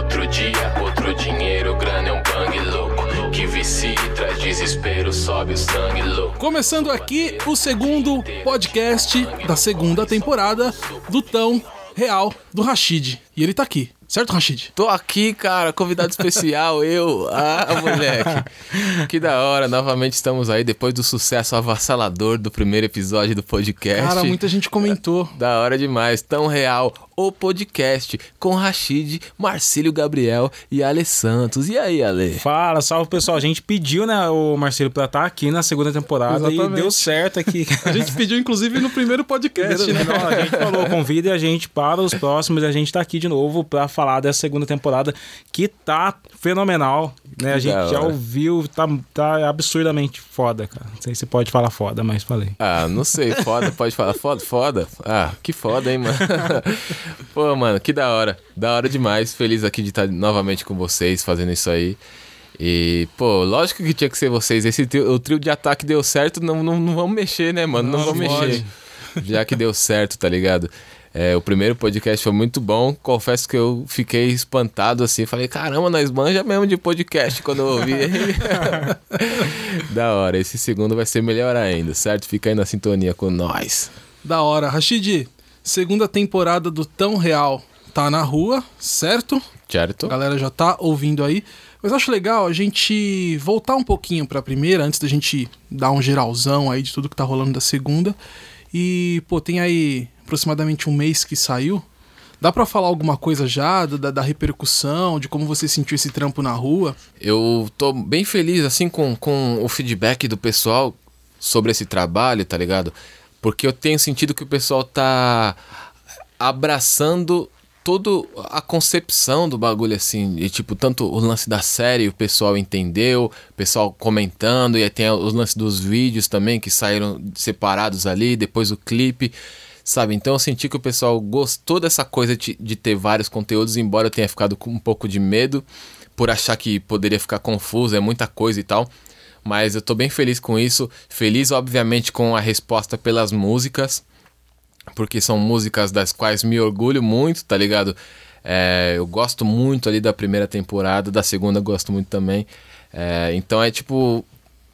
outro dia, outro dinheiro, grana é um bang louco. Que vicia e traz desespero, sobe o sangue louco. Começando aqui o segundo podcast da segunda temporada do Tão Real do Rashid. E ele tá aqui. Certo, Rashid? Tô aqui, cara, convidado especial, eu. Ah, moleque. Que da hora, novamente estamos aí depois do sucesso avassalador do primeiro episódio do podcast. Cara, muita gente comentou. Da hora demais, tão real. O podcast com Rashid, Marcílio Gabriel e Ale Santos. E aí, Ale? Fala, salve pessoal. A gente pediu, né, o Marcílio pra estar aqui na segunda temporada Exatamente. e deu certo aqui. A gente pediu, inclusive, no primeiro podcast, né? Não, a gente falou, convida a gente para os próximos e a gente tá aqui de novo pra falar dessa segunda temporada que tá fenomenal, né? A gente já ouviu, tá, tá absurdamente foda, cara. Não sei se pode falar foda, mas falei. Ah, não sei, foda, pode falar foda, foda. Ah, que foda, hein, mano. Pô, mano, que da hora. Da hora demais. Feliz aqui de estar novamente com vocês, fazendo isso aí. E, pô, lógico que tinha que ser vocês. Esse trio, o trio de ataque deu certo, não, não, não vamos mexer, né, mano? Não, Não, vamos pode. mexer. Já que deu certo, tá ligado? É, o primeiro podcast foi muito bom. Confesso que eu fiquei espantado assim. Falei, caramba, nós manja mesmo de podcast quando eu ouvi. da hora. Esse segundo vai ser melhor ainda, certo? Fica aí na sintonia com nós. Da hora. Rashid, segunda temporada do Tão Real tá na rua, certo? Certo? A galera já tá ouvindo aí. Mas acho legal a gente voltar um pouquinho pra primeira, antes da gente dar um geralzão aí de tudo que tá rolando da segunda. E, pô, tem aí aproximadamente um mês que saiu. Dá pra falar alguma coisa já da, da repercussão, de como você sentiu esse trampo na rua? Eu tô bem feliz, assim, com, com o feedback do pessoal sobre esse trabalho, tá ligado? Porque eu tenho sentido que o pessoal tá abraçando toda a concepção do bagulho, assim. E, tipo, tanto o lance da série, o pessoal entendeu, o pessoal comentando, e aí tem os lances dos vídeos também, que saíram separados ali, depois o clipe. Sabe, então eu senti que o pessoal gostou dessa coisa de, de ter vários conteúdos, embora eu tenha ficado com um pouco de medo por achar que poderia ficar confuso, é muita coisa e tal. Mas eu tô bem feliz com isso. Feliz, obviamente, com a resposta pelas músicas, porque são músicas das quais me orgulho muito, tá ligado? É, eu gosto muito ali da primeira temporada, da segunda gosto muito também. É, então é tipo.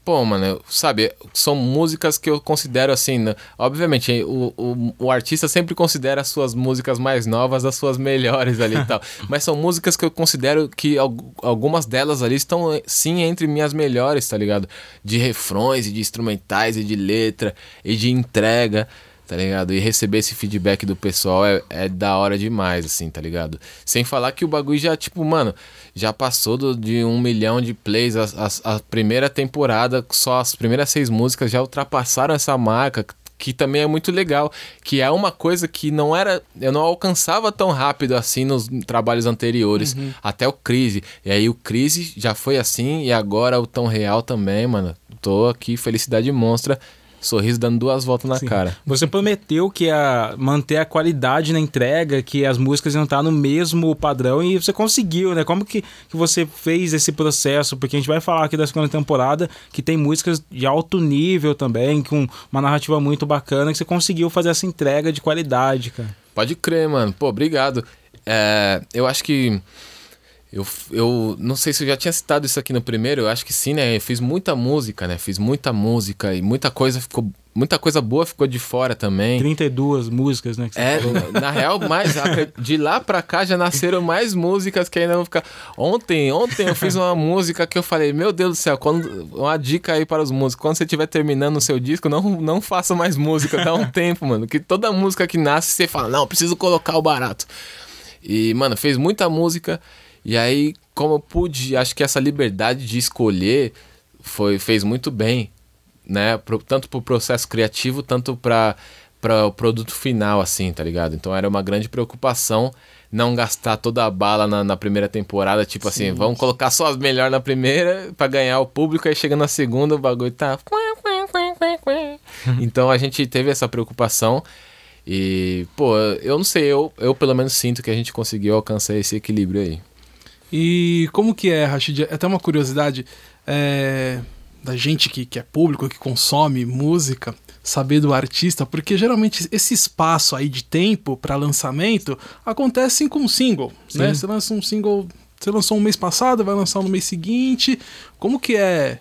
Pô, mano, sabe, são músicas que eu considero assim, né? obviamente, o, o, o artista sempre considera as suas músicas mais novas as suas melhores ali e tal, mas são músicas que eu considero que al- algumas delas ali estão sim entre minhas melhores, tá ligado? De refrões e de instrumentais e de letra e de entrega, tá ligado? E receber esse feedback do pessoal é, é da hora demais, assim, tá ligado? Sem falar que o bagulho já, tipo, mano, já passou do- de um milhão de plays. A, a- a primeira temporada, só as primeiras seis músicas já ultrapassaram essa marca. Que também é muito legal. Que é uma coisa que não era. Eu não alcançava tão rápido assim nos trabalhos anteriores. Até o Crise. E aí o Crise já foi assim. E agora o Tão Real também, mano. Tô aqui, felicidade monstra. Sorriso dando duas voltas na Sim. cara. Você prometeu que ia manter a qualidade na entrega, que as músicas iam estar no mesmo padrão e você conseguiu, né? Como que, que você fez esse processo? Porque a gente vai falar aqui da segunda temporada que tem músicas de alto nível também, com uma narrativa muito bacana, que você conseguiu fazer essa entrega de qualidade, cara. Pode crer, mano. Pô, obrigado. É, eu acho que. Eu, eu não sei se eu já tinha citado isso aqui no primeiro, eu acho que sim, né? Eu fiz muita música, né? Fiz muita música e muita coisa ficou. Muita coisa boa ficou de fora também. 32 músicas, né? Que você É, falou. na real, mais de lá pra cá já nasceram mais músicas que ainda vão ficar. Ontem, ontem eu fiz uma música que eu falei, meu Deus do céu, quando uma dica aí para os músicos, quando você estiver terminando o seu disco, não, não faça mais música, dá um tempo, mano, que toda música que nasce você fala, não, preciso colocar o barato. E, mano, fez muita música e aí, como eu pude, acho que essa liberdade de escolher foi fez muito bem, né? Pro- tanto pro processo criativo, tanto para para o produto final, assim, tá ligado? Então era uma grande preocupação não gastar toda a bala na, na primeira temporada, tipo assim, vamos colocar só as melhores na primeira pra ganhar o público, aí chega na segunda o bagulho tá. então a gente teve essa preocupação e, pô, eu não sei, eu, eu pelo menos sinto que a gente conseguiu alcançar esse equilíbrio aí. E como que é, Rashid? É até uma curiosidade é, da gente que, que é público, que consome música, saber do artista, porque geralmente esse espaço aí de tempo para lançamento acontece com um single, né? Você lança um single, você lançou um mês passado, vai lançar no mês seguinte. Como que é?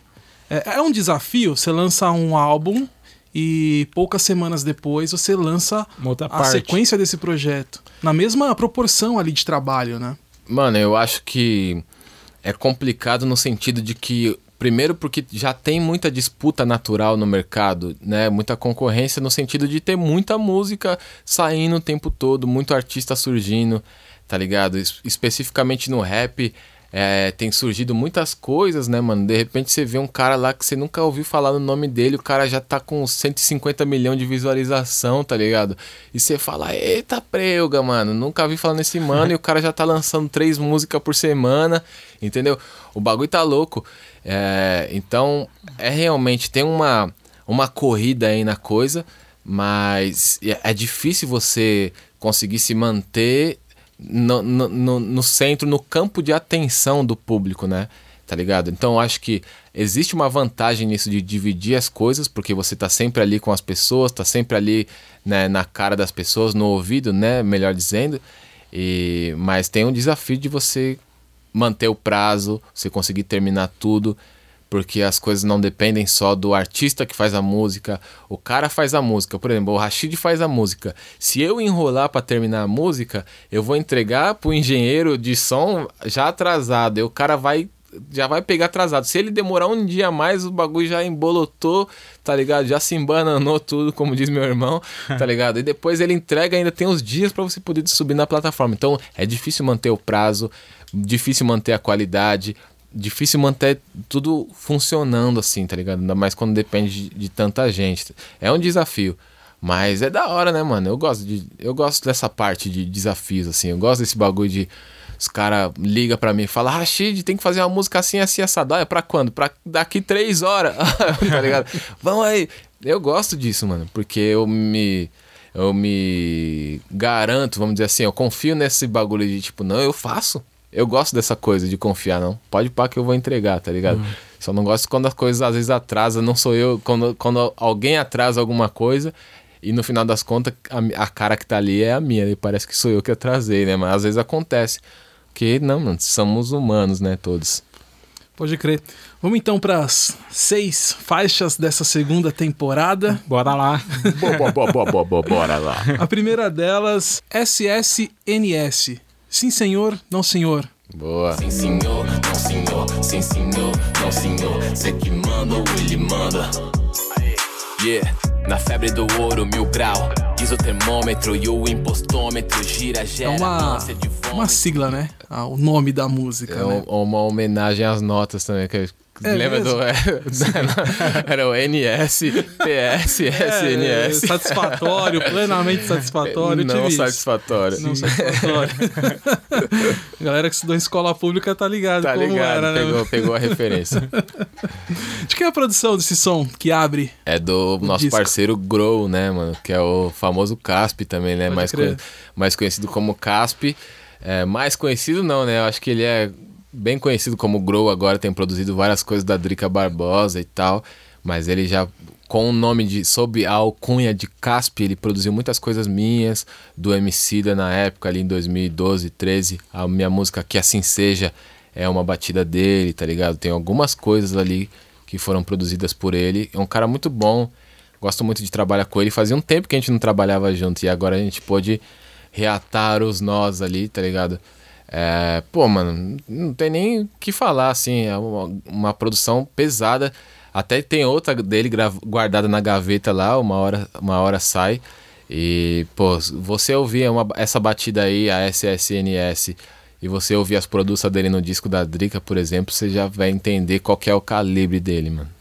É, é um desafio você lança um álbum e poucas semanas depois você lança a parte. sequência desse projeto. Na mesma proporção ali de trabalho, né? Mano, eu acho que é complicado no sentido de que, primeiro, porque já tem muita disputa natural no mercado, né? Muita concorrência no sentido de ter muita música saindo o tempo todo, muito artista surgindo, tá ligado? Es- especificamente no rap. É, tem surgido muitas coisas, né, mano? De repente você vê um cara lá que você nunca ouviu falar no nome dele, o cara já tá com 150 milhões de visualização, tá ligado? E você fala, eita preuga, mano, nunca vi falar nesse mano, e o cara já tá lançando três músicas por semana, entendeu? O bagulho tá louco. É, então, é realmente, tem uma, uma corrida aí na coisa, mas é é difícil você conseguir se manter no, no, no, centro, no campo de atenção do público, né? Tá ligado? Então acho que existe uma vantagem nisso de dividir as coisas, porque você tá sempre ali com as pessoas, tá sempre ali né, na cara das pessoas, no ouvido, né? Melhor dizendo. E, mas tem um desafio de você manter o prazo, você conseguir terminar tudo, porque as coisas não dependem só do artista que faz a música, o cara faz a música, por exemplo, o Rashid faz a música. Se eu enrolar para terminar a música, eu vou entregar pro engenheiro de som já atrasado, e o cara vai já vai pegar atrasado. Se ele demorar um dia a mais, o bagulho já embolotou, tá ligado? Já se embananou tudo, como diz meu irmão, tá ligado? E depois ele entrega, ainda tem uns dias para você poder subir na plataforma. Então é difícil manter o prazo, difícil manter a qualidade, difícil manter tudo funcionando assim, tá ligado? Ainda mais quando depende de, de tanta gente. É um desafio. Mas é da hora, né, mano? Eu gosto de. Eu gosto dessa parte de desafios, assim. Eu gosto desse bagulho de. Os caras ligam pra mim e falam, Rashid, tem que fazer uma música assim, assim, assada. É pra quando? Pra daqui três horas. tá ligado? Vamos aí. Eu gosto disso, mano. Porque eu me. Eu me garanto, vamos dizer assim, eu confio nesse bagulho de tipo, não, eu faço. Eu gosto dessa coisa de confiar, não. Pode pá que eu vou entregar, tá ligado? Só não gosto quando as coisas às vezes atrasam, não sou eu. Quando, quando alguém atrasa alguma coisa e no final das contas a, a cara que tá ali é a minha. E parece que sou eu que atrasei, né? Mas às vezes acontece. Porque, não, mano, somos humanos, né, todos. Pode crer. Vamos então para as seis faixas dessa segunda temporada. Bora lá. Bo- bo- bo- bo- bo- Bora lá. A primeira delas, SSNS. Sim, senhor, não, senhor. Boa. Sim, senhor, não, senhor. Sim, senhor, não, senhor. Cê que manda ou ele manda? Yeah, na febre do ouro, mil grau. Diz o termômetro e o impostômetro gira, É gera uma, de fome. uma sigla, né? Ah, o nome da música, É né? um- uma homenagem às notas também. Que, É lembra mesmo? do. era o NS, PS, É, SNS. satisfatório, plenamente satisfatório. Não tive isso. satisfatório. Não satisfatório. Galera que estudou em escola pública tá ligado Tá como ligado, era, né? pegou, pegou a referência. De quem é a produção desse som que abre? É do nosso disco. parceiro Grow, né, mano? Que é o famoso Casp também, né? Pode Mais, mais conhecido como Casp. É, mais conhecido não, né? Eu acho que ele é bem conhecido como Grow agora, tem produzido várias coisas da Drica Barbosa e tal. Mas ele já, com o nome de. sob a alcunha de Casp, ele produziu muitas coisas minhas, do Emicida na época, ali em 2012, 13. A minha música Que Assim Seja é uma batida dele, tá ligado? Tem algumas coisas ali que foram produzidas por ele. É um cara muito bom. Gosto muito de trabalhar com ele. Fazia um tempo que a gente não trabalhava junto e agora a gente pôde reatar os nós ali, tá ligado? É, pô, mano, não tem nem o que falar, assim. É uma, uma produção pesada. Até tem outra dele guardada na gaveta lá, uma hora, uma hora sai. E, pô, você ouvir uma- essa batida aí, a SSNS, e você ouvir as produções dele no disco da Drica, por exemplo, você já vai entender qual é o calibre dele, mano.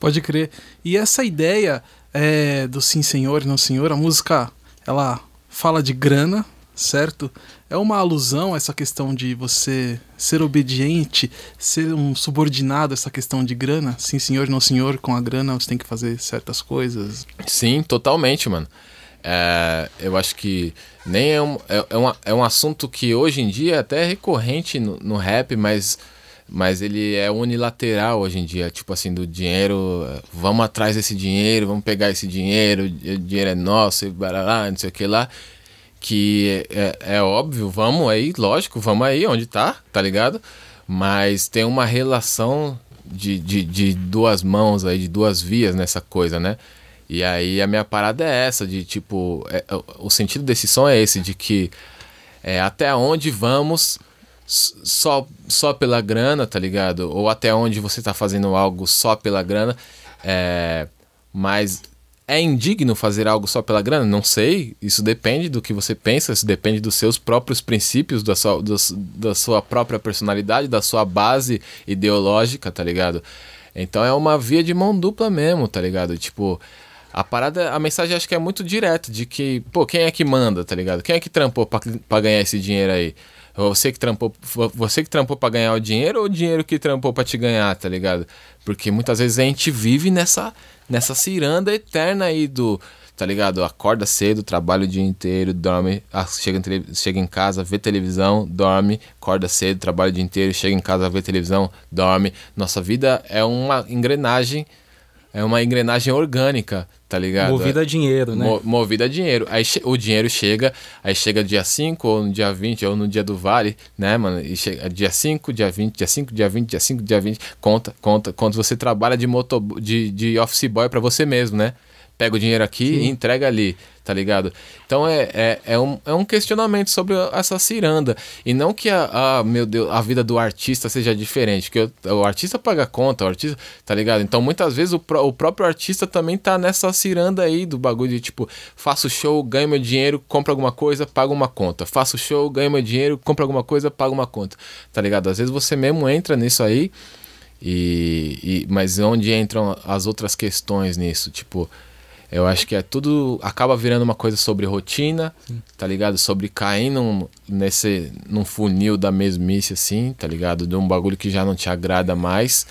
Pode crer. E essa ideia é, do sim senhor, não senhor, a música ela fala de grana, certo? É uma alusão a essa questão de você ser obediente, ser um subordinado a essa questão de grana. Sim senhor, não senhor, com a grana você tem que fazer certas coisas. Sim, totalmente, mano. É, eu acho que nem é um, é, é, uma- é um assunto que hoje em dia é até recorrente no, no rap, mas mas ele é unilateral hoje em dia, tipo assim, do dinheiro, vamos atrás desse dinheiro, vamos pegar esse dinheiro, o dinheiro é nosso, e barará, não sei o que lá. Que é, é óbvio, vamos aí, lógico, vamos aí onde tá, tá ligado? Mas tem uma relação de, de, de duas mãos aí, de duas vias nessa coisa, né? E aí a minha parada é essa, de tipo, é, o sentido desse som é esse, de que é, até onde vamos só, só pela grana, tá ligado? Ou até onde você tá fazendo algo só pela grana. É, mas é indigno fazer algo só pela grana? Não sei. Isso depende do que você pensa, isso depende dos seus próprios princípios, da sua, da sua própria personalidade, da sua base ideológica, tá ligado? Então é uma via de mão dupla mesmo, tá ligado? Tipo, a parada, a mensagem acho que é muito direta de que, pô, quem é que manda, tá ligado? Quem é que trampou pra, pra ganhar esse dinheiro aí? Você que trampou, você que trampou para ganhar o dinheiro ou o dinheiro que trampou para te ganhar, tá ligado? Porque muitas vezes a gente vive nessa nessa ciranda eterna aí do, tá ligado? Acorda cedo, trabalha o dia inteiro, dorme, ah, chega em, chega em casa, vê televisão, dorme, acorda cedo, trabalha o dia inteiro, chega em casa, vê televisão, dorme. Nossa vida é uma engrenagem é uma engrenagem orgânica, tá ligado? Movida a dinheiro, né? Mo movida a dinheiro. Aí o dinheiro chega, aí chega dia 5, ou no dia 20, ou no dia do vale, né, mano? E chega dia 5, dia 20, dia 5, dia 20, dia 5, dia 20. Conta, conta. Quando você trabalha de, moto, de, de office boy para você mesmo, né? Pega o dinheiro aqui Sim. e entrega ali tá ligado? Então é, é, é, um, é um questionamento sobre essa ciranda. E não que a, a, meu Deus, a vida do artista seja diferente, que o artista paga conta, o artista, tá ligado? Então muitas vezes o, o próprio artista também tá nessa ciranda aí do bagulho de tipo, faço show, ganho meu dinheiro, compro alguma coisa, pago uma conta. Faço show, ganho meu dinheiro, compro alguma coisa, pago uma conta. Tá ligado? Às vezes você mesmo entra nisso aí. E, e, mas onde entram as outras questões nisso? Tipo, eu acho que é tudo. Acaba virando uma coisa sobre rotina, Sim. tá ligado? Sobre cair num, nesse, num funil da mesmice, assim, tá ligado? De um bagulho que já não te agrada mais,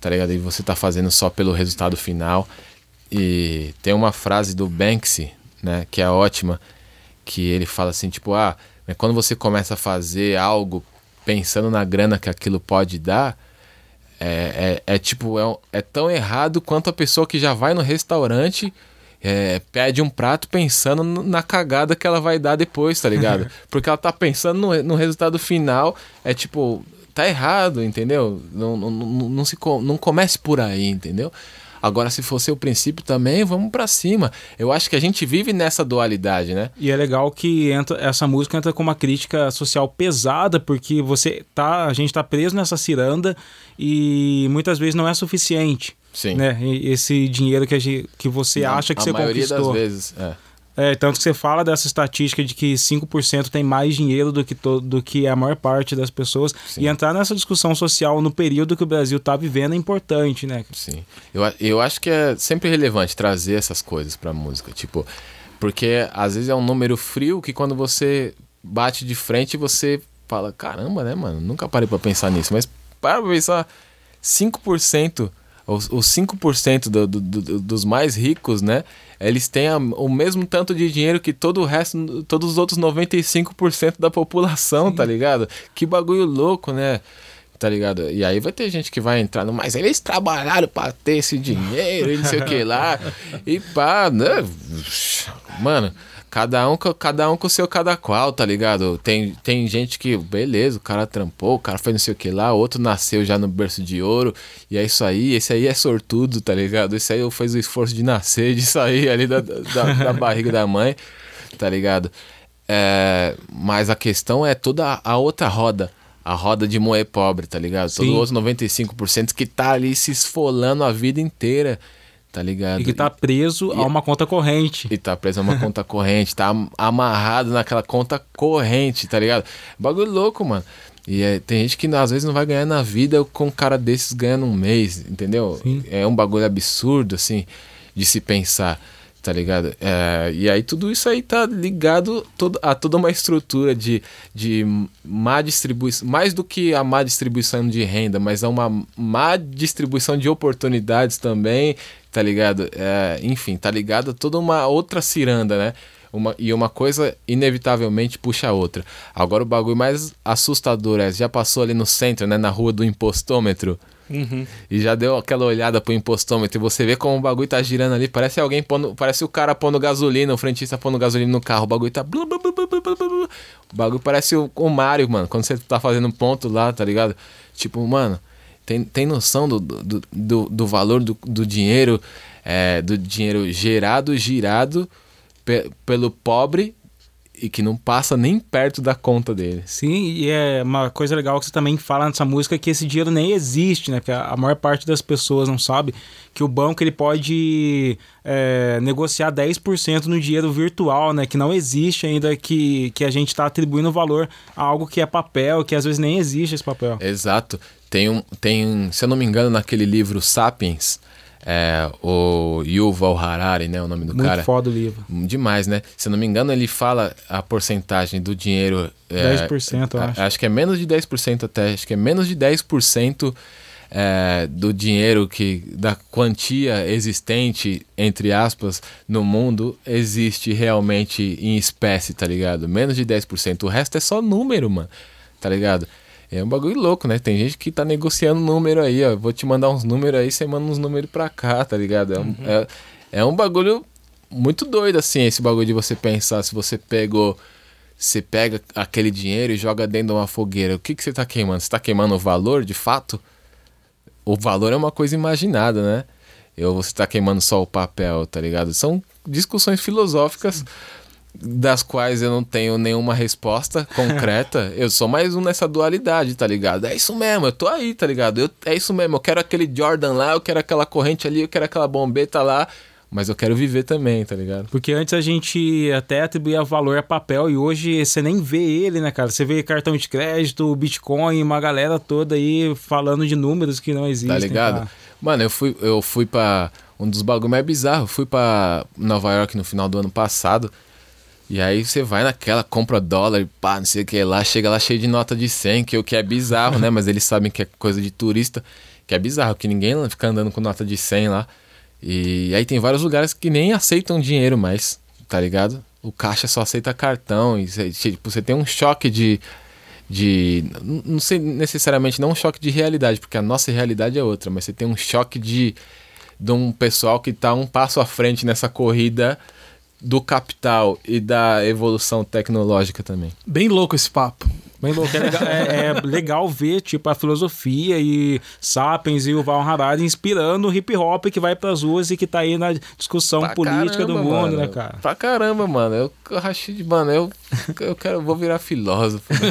tá ligado? E você tá fazendo só pelo resultado final. E tem uma frase do Banksy, né, que é ótima, que ele fala assim, tipo, ah, quando você começa a fazer algo pensando na grana que aquilo pode dar, é, é, é tipo, é, é, tão errado quanto a pessoa que já vai no restaurante, é, pede um prato pensando na cagada que ela vai dar depois, tá ligado? Porque ela tá pensando no, no resultado final, é tipo, tá errado, entendeu? Não, não, não, não, se, não comece por aí, entendeu? Agora, se for o princípio também, vamos para cima. Eu acho que a gente vive nessa dualidade, né? E é legal que entra, essa música entra com uma crítica social pesada, porque você tá, a gente tá preso nessa ciranda e muitas vezes não é suficiente. Sim. Né? esse dinheiro que, a gente, que você não, acha que você conquistou. A maioria das vezes, é. É, tanto que você fala dessa estatística de que 5% tem mais dinheiro do que, to, do que a maior parte das pessoas. Sim. E entrar nessa discussão social no período que o Brasil está vivendo é importante, né? Sim. Eu, eu acho que é sempre relevante trazer essas coisas pra música. Tipo, porque às vezes é um número frio que quando você bate de frente você fala: caramba, né, mano? Nunca parei pra pensar nisso. Mas para pra pensar: 5%, os, os 5% do, do, do, dos mais ricos, né? eles têm a, o mesmo tanto de dinheiro que todo o resto, todos os outros 95% da população, Sim. tá ligado? Que bagulho louco, né? Tá ligado? E aí vai ter gente que vai entrar no. Mas eles trabalharam pra ter esse dinheiro e não sei o que lá. E pá, né? Mano, Cada um, cada um com o seu cada qual, tá ligado? Tem, tem gente que, beleza, o cara trampou, o cara fez não sei o que lá, outro nasceu já no berço de ouro, e é isso aí, esse aí é sortudo, tá ligado? Esse aí fez o esforço de nascer, de sair ali da, da, da barriga da mãe, tá ligado? É, mas a questão é toda a outra roda. A roda de moer pobre, tá ligado? Sim. Todo outro 95% que tá ali se esfolando a vida inteira tá ligado? E que tá preso e, a uma conta corrente. E tá preso a uma conta corrente, tá amarrado naquela conta corrente, tá ligado? Bagulho louco, mano. E é, tem gente que às vezes não vai ganhar na vida com um cara desses ganhando um mês, entendeu? Sim. É um bagulho absurdo, assim, de se pensar tá ligado? É, e aí tudo isso aí tá ligado todo, a toda uma estrutura de, de má distribuição, mais do que a má distribuição de renda, mas a uma má distribuição de oportunidades também, tá ligado? É, enfim, tá ligado a toda uma outra ciranda, né? Uma, e uma coisa inevitavelmente puxa a outra. Agora o bagulho mais assustador é, já passou ali no centro, né, na rua do impostômetro, Uhum. e já deu aquela olhada pro impostômetro e você vê como o bagulho tá girando ali, parece alguém pondo, parece o cara pondo gasolina, o frentista pondo gasolina no carro, o bagulho tá o bagulho parece o, o Mario, mano, quando você tá fazendo ponto lá, tá ligado? Tipo, mano, tem, tem noção do, do, do, do valor do, do dinheiro, é, do dinheiro gerado, girado pe- pelo pobre e que não passa nem perto da conta dele. Sim, e é uma coisa legal que você também fala nessa música que esse dinheiro nem existe, né? Porque a a maior parte das pessoas não sabe que o banco ele pode é, negociar 10% no dinheiro virtual, né? Que não existe ainda, que, que a gente está atribuindo valor a algo que é papel, que às vezes nem existe esse papel. Exato. Tem um, tem, se eu não me engano, naquele livro Sapiens, é, o Yuval Harari, né, o nome do Muito cara. foda o livro. Demais, né? Se eu não me engano, ele fala a porcentagem do dinheiro. é, 10%, eu acho. Acho que é menos de 10% até. Acho que é menos de 10% é, do dinheiro que. da quantia existente, entre aspas, no mundo, existe realmente em espécie, tá ligado? Menos de 10%. O resto é só número, mano. Tá ligado? É um bagulho louco, né? Tem gente que tá negociando número aí, ó. Vou te mandar uns números aí, você manda uns números pra cá, tá ligado? É um, é, é um bagulho muito doido, assim, esse bagulho de você pensar se você pegou. Você pega aquele dinheiro e joga dentro de uma fogueira. O que, que você tá queimando? Você tá queimando o valor, de fato? O valor é uma coisa imaginada, né? Ou você tá queimando só o papel, tá ligado? São discussões filosóficas das quais eu não tenho nenhuma resposta concreta. eu sou mais um nessa dualidade, tá ligado? É isso mesmo, eu tô aí, tá ligado? Eu, é isso mesmo, eu quero aquele Jordan lá, eu quero aquela corrente ali, eu quero aquela bombeta lá, mas eu quero viver também, tá ligado? Porque antes a gente até atribuía valor a papel e hoje você nem vê ele, né, cara? Você vê cartão de crédito, Bitcoin, uma galera toda aí falando de números que não existem. Tá ligado? Mano, eu fui, eu fui pra. Um dos bagulho mais bizarros. Eu fui pra Nova York no final do ano passado. E aí você vai naquela, compra dólar, pá, não sei o que lá, chega lá cheio de nota de 100, que o que é bizarro, né? Mas eles sabem que é coisa de turista, que é bizarro, que ninguém fica andando com nota de 100 lá. E aí tem vários lugares que nem aceitam dinheiro mais, tá ligado? O caixa só aceita cartão, e você, tipo, você tem um choque de, de. Não sei necessariamente, não um choque de realidade, porque a nossa realidade é outra, mas você tem um choque de, de um pessoal que tá um passo à frente nessa corrida do capital e da evolução tecnológica também. Bem louco esse papo. Bem louco. É legal, é- é legal ver, tipo, a filosofia e Sapiens e o Val Harari inspirando o hip hop que vai pras ruas e que tá aí na discussão Pra política do caramba, mundo, mano. né, cara? Pra caramba, mano. Eu, eu Rashid, mano, eu, eu quero, eu vou virar filósofo.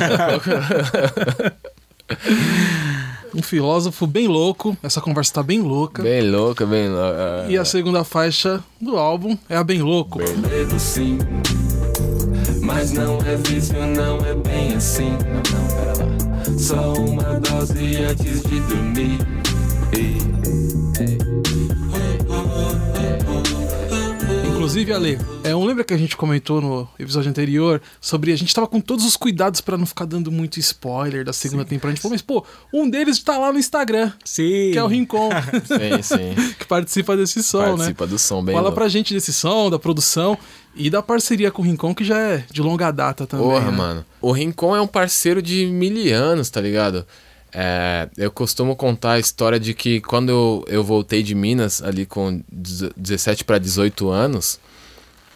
Um filósofo bem louco. Essa conversa tá bem louca. bem louca, bem louca. E a segunda faixa do álbum é a Bem Louco. Medo sim, mas não é vício, não é bem assim. Não, não, pera lá. Só uma dose antes de dormir. Ei, Inclusive, Ale, é um lembra que a gente comentou no episódio anterior sobre a gente tava com todos os cuidados pra não ficar dando muito spoiler da segunda temporada. A gente falou, mas pô, um deles tá lá no Instagram, Sim. que é o Rincon, Sim, sim. que participa desse som, né? Participa do som bem Fala louco. pra gente desse som, da produção e da parceria com o Rincon, que já é de longa data também. Porra, né? mano. O Rincon é um parceiro de mil anos, tá ligado? É, eu costumo contar a história de que quando eu, eu voltei de Minas, ali com 17 para 18 anos,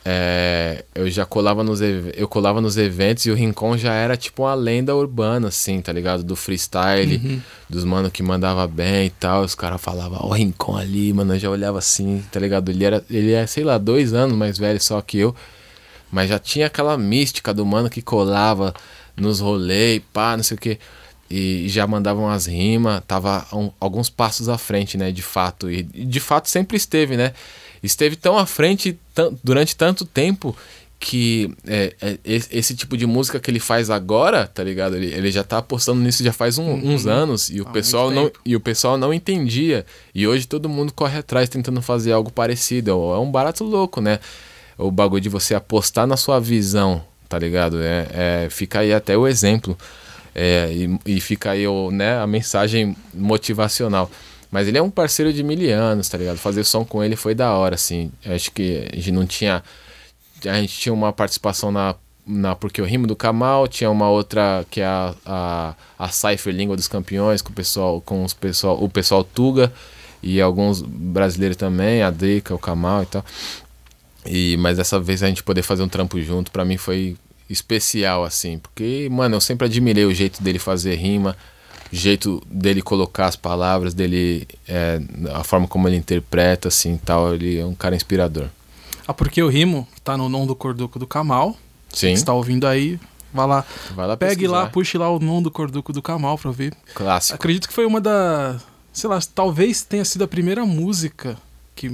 é, eu já colava nos, eu colava nos eventos e o Rincon já era tipo uma lenda urbana, assim, tá ligado? Do freestyle, dos mano que mandava bem e tal. Os caras falavam, ó, o Rincon ali, mano. Eu já olhava assim, tá ligado? Ele era, ele é, sei lá, dois anos mais velho só que eu. Mas já tinha aquela mística do mano que colava nos rolês, pá, não sei o que. E já mandavam as rimas, tava um- alguns passos à frente, né, de fato. E de fato sempre esteve, né? Esteve tão à frente durante tanto tempo que é, é, esse, tipo de música que ele faz agora, tá ligado? Ele, ele já tá apostando nisso já faz um- uns anos e o Há pessoal não e o pessoal não entendia. E hoje todo mundo corre atrás tentando fazer algo parecido. É um barato louco, né? O bagulho de você apostar na sua visão, tá ligado? É, é, fica aí até o exemplo. É, e, e fica aí o, né, a mensagem motivacional. Mas ele é um parceiro de mil anos, tá ligado? Fazer som com ele foi da hora, assim. Eu acho que a gente não tinha a gente tinha uma participação na, na Porque o Rimo do Kamal, tinha uma outra que é a, a, a Cypher Língua dos Campeões, com o pessoal, com os pessoal, o pessoal Tuga e alguns brasileiros também, a Drica, o Kamal e tal. E, mas dessa vez a gente poder fazer um trampo junto, para mim foi especial, assim, porque, mano, eu sempre admirei o jeito dele fazer rima, o jeito dele colocar as palavras, dele, é, a forma como ele interpreta, assim, tal, ele é um cara inspirador. Ah, porque o rimo tá no nome do Corduco do Kamal. Sim. Você tá ouvindo aí, vai lá. Vai lá Pegue pesquisar. lá, puxe lá o nome do Corduco do Kamal pra ver. Clássico. Acredito que foi uma da. Sei lá, talvez tenha sido a primeira música que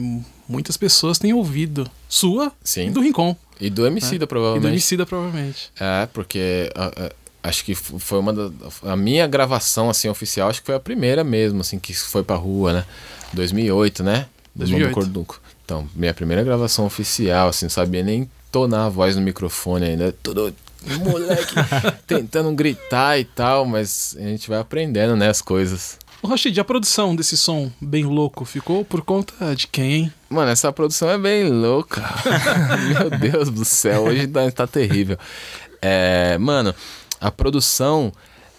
muitas pessoas têm ouvido. Sua Sim. e do Rincon. E do Emicida, E do provavelmente. Emicida, provavelmente. É, porque ah, ah, acho que foi uma da, a minha gravação assim oficial, acho que foi a primeira mesmo assim que foi pra rua, né? 2008, né? Do Mundo 2008. Corduco. Então, minha primeira gravação oficial, assim, não sabia nem tonar a voz no microfone ainda, tudo moleque tentando gritar e tal, mas a gente vai aprendendo, né, as coisas. O Rashid, a produção desse som bem louco ficou por conta de quem, hein? Mano, essa produção é bem louca. Meu Deus do céu, hoje tá, tá terrível. É, mano, a produção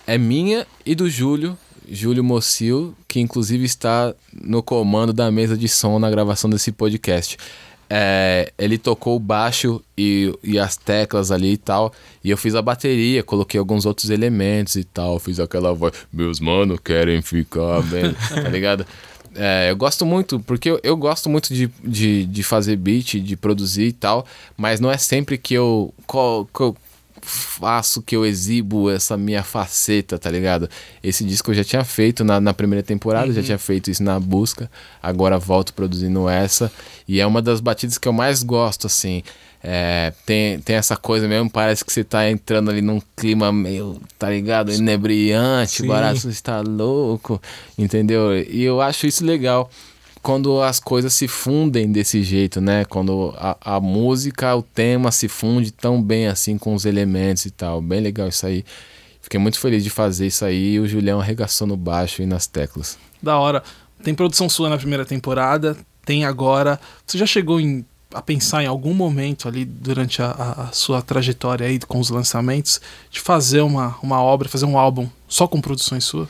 é minha e do Júlio, Júlio Mocil, que inclusive está no comando da mesa de som na gravação desse podcast. É, ele tocou o baixo e, e as teclas ali e tal. E eu fiz a bateria, coloquei alguns outros elementos e tal. Fiz aquela voz, meus mano querem ficar bem, tá ligado? É, eu gosto muito, porque eu, eu gosto muito de, de, de fazer beat, de produzir e tal, mas não é sempre que eu, co- que eu faço, que eu exibo essa minha faceta, tá ligado? Esse disco eu já tinha feito na, na primeira temporada, já tinha feito isso na busca, agora volto produzindo essa, e é uma das batidas que eu mais gosto, assim. É, tem, tem essa coisa mesmo, parece que você tá entrando ali num clima meio, tá ligado? Inebriante, Sim. barato, você está louco, entendeu? E eu acho isso legal quando as coisas se fundem desse jeito, né? Quando a, a música, o tema se funde tão bem assim com os elementos e tal. Bem legal isso aí. Fiquei muito feliz de fazer isso aí e o Julião arregaçou no baixo e nas teclas. Da hora. Tem produção sua na primeira temporada, tem agora. Você já chegou em- a pensar em algum momento ali durante a, a- sua trajetória aí com os lançamentos de fazer uma, uma obra, fazer um álbum só com produções suas?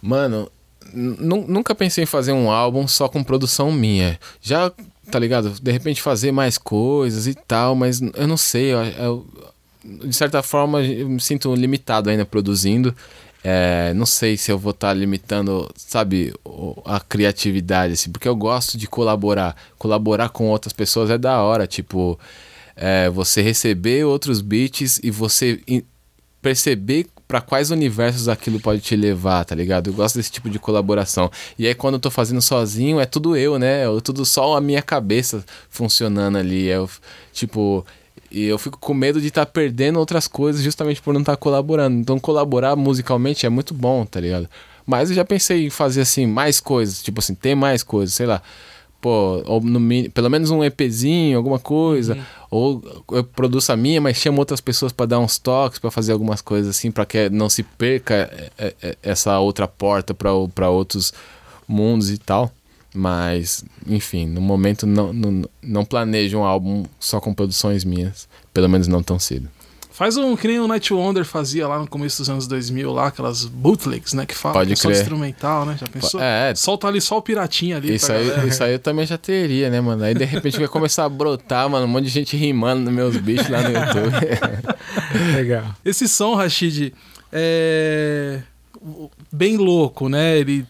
Mano, nunca pensei em fazer um álbum só com produção minha. Já, tá ligado? De repente fazer mais coisas e tal, mas eu não sei. Eu, eu- de certa forma, eu me sinto limitado ainda produzindo. É, não sei se eu vou estar limitando, sabe, a criatividade, assim, porque eu gosto de colaborar. Colaborar com outras pessoas é da hora, tipo, é, você receber outros beats e você perceber pra quais universos aquilo pode te levar, tá ligado? Eu gosto desse tipo de colaboração. E aí quando eu tô fazendo sozinho, é tudo eu, né? É tudo só a minha cabeça funcionando ali. Eu, tipo, e eu fico com medo de estar perdendo outras coisas justamente por não estar colaborando. Então colaborar musicalmente é muito bom, tá ligado? Mas eu já pensei em fazer assim mais coisas, tipo assim, ter mais coisas, sei lá. Pô, ou no, pelo menos um EPzinho, alguma coisa. Ou eu produzo a minha, mas chamo outras pessoas pra dar uns toques, pra fazer algumas coisas assim, pra que não se perca é, é, essa outra porta pra outros mundos e tal. Mas, enfim, no momento não, não, não planejo um álbum só com produções minhas. Pelo menos não tão cedo. Faz um que nem o Night Wonder fazia lá no começo dos anos 2000, lá, aquelas bootlegs, né? Que fala Pode que é só crer. instrumental, né? Já pensou? É. Solta ali só o piratinha ali. Isso aí, galera. isso aí eu também já teria, né, mano? Aí de repente vai começar a brotar, mano, um monte de gente rimando nos meus bichos lá no YouTube. Legal. Esse som, Rashid, é bem louco, né? Ele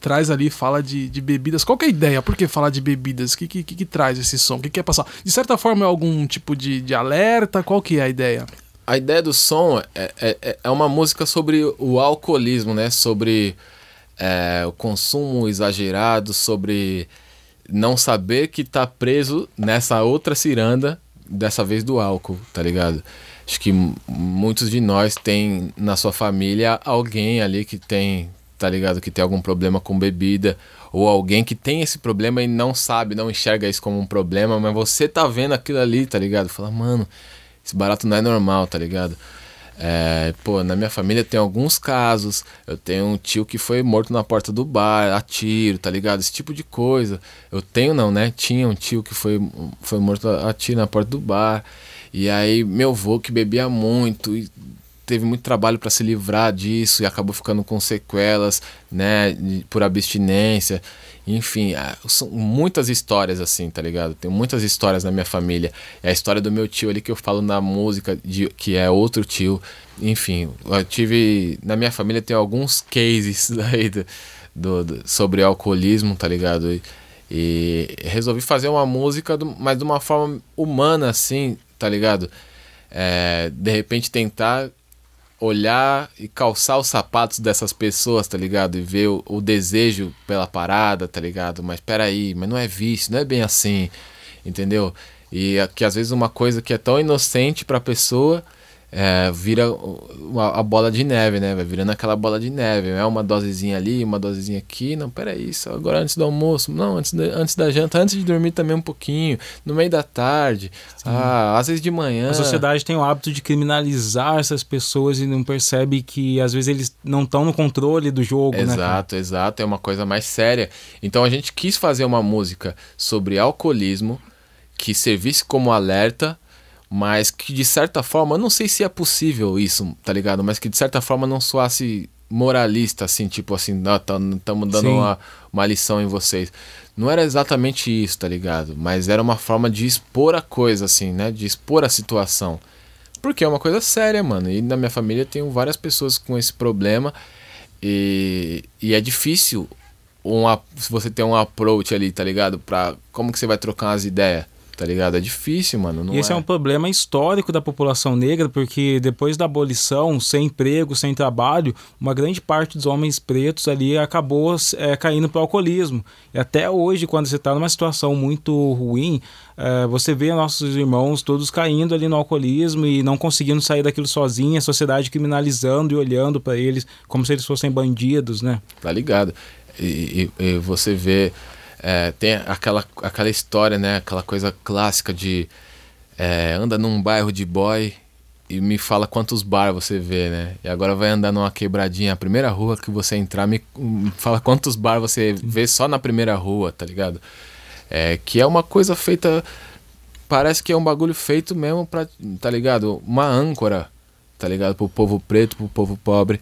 traz ali, fala de, de bebidas. Qual que é a ideia? Por que falar de bebidas? O que, que, que, que traz esse som? O que quer passar? De certa forma é algum tipo de, de alerta? Qual que é a ideia? A ideia do som é, é, é uma música sobre o alcoolismo, né? Sobre é, o consumo exagerado, sobre não saber que tá preso nessa outra ciranda, dessa vez do álcool, tá ligado? Acho que muitos de nós têm na sua família alguém ali que tem, tá ligado? Que tem algum problema com bebida. Ou alguém que tem esse problema e não sabe, não enxerga isso como um problema, mas você tá vendo aquilo ali, tá ligado? Fala, mano, esse barato não é normal, tá ligado? É, pô, na minha família tem alguns casos. Eu tenho um tio que foi morto na porta do bar, a tiro, tá ligado? Esse tipo de coisa. Eu tenho, não, né? Tinha um tio que foi, foi morto a tiro na porta do bar. E aí, meu avô que bebia muito e teve muito trabalho para se livrar disso e acabou ficando com sequelas, né? Por abstinência. Enfim, são muitas histórias assim, tá ligado? Tem muitas histórias na minha família. É a história do meu tio ali que eu falo na música, de, que é outro tio. Enfim, eu tive. Na minha família tem alguns cases aí do, do, do sobre alcoolismo, tá ligado? E, e, resolvi fazer uma música, do, mas de uma forma humana, assim, tá ligado? É, de repente tentar olhar e calçar os sapatos dessas pessoas, tá ligado? E ver o, o desejo pela parada, tá ligado? Mas peraí, mas não é vício, não é bem assim, entendeu? E que às vezes uma coisa que é tão inocente pra pessoa é, vira a, a, bola de neve, né? Vai virando aquela bola de neve. É uma dosezinha ali, uma dosezinha aqui. Não, peraí, só agora antes do almoço. Não, antes, de, antes da janta, antes de dormir também um pouquinho. No meio da tarde. Ah, às vezes de manhã. A sociedade tem o hábito de criminalizar essas pessoas e não percebe que às vezes eles não estão no controle do jogo, exato, né? Exato, exato. É uma coisa mais séria. Então a gente quis fazer uma música sobre alcoolismo que servisse como alerta mas que de certa forma, não sei se é possível isso, tá ligado? Mas que de certa forma não soasse moralista, assim, tipo assim, estamos tá, dando uma, uma lição em vocês. Não era exatamente isso, tá ligado? Mas era uma forma de expor a coisa, assim, né? De expor a situação. Porque é uma coisa séria, mano. E na minha família tenho várias pessoas com esse problema. E, e é difícil se você tem um approach ali, tá ligado? Pra como que você vai trocar umas ideias tá ligado? É difícil, mano. e esse é. é. um problema histórico da população negra, porque depois da abolição, sem emprego, sem trabalho, uma grande parte dos homens pretos ali acabou é, caindo para o alcoolismo. E até hoje, quando você está numa situação muito ruim, é, você vê nossos irmãos todos caindo ali no alcoolismo e não conseguindo sair daquilo sozinho, a sociedade criminalizando e olhando para eles como se eles fossem bandidos, né? Tá ligado. E, e, e você vê é, tem aquela, aquela história, né? Aquela coisa clássica de é, anda num bairro de boy e me fala quantos bar você vê, né? E agora vai andar numa quebradinha, a primeira rua que você entrar, me, fala quantos bar você vê só na primeira rua, tá ligado? É, que é uma coisa feita. Parece que é um bagulho feito mesmo pra. Tá ligado? Uma âncora, tá ligado? Pro povo preto, pro povo pobre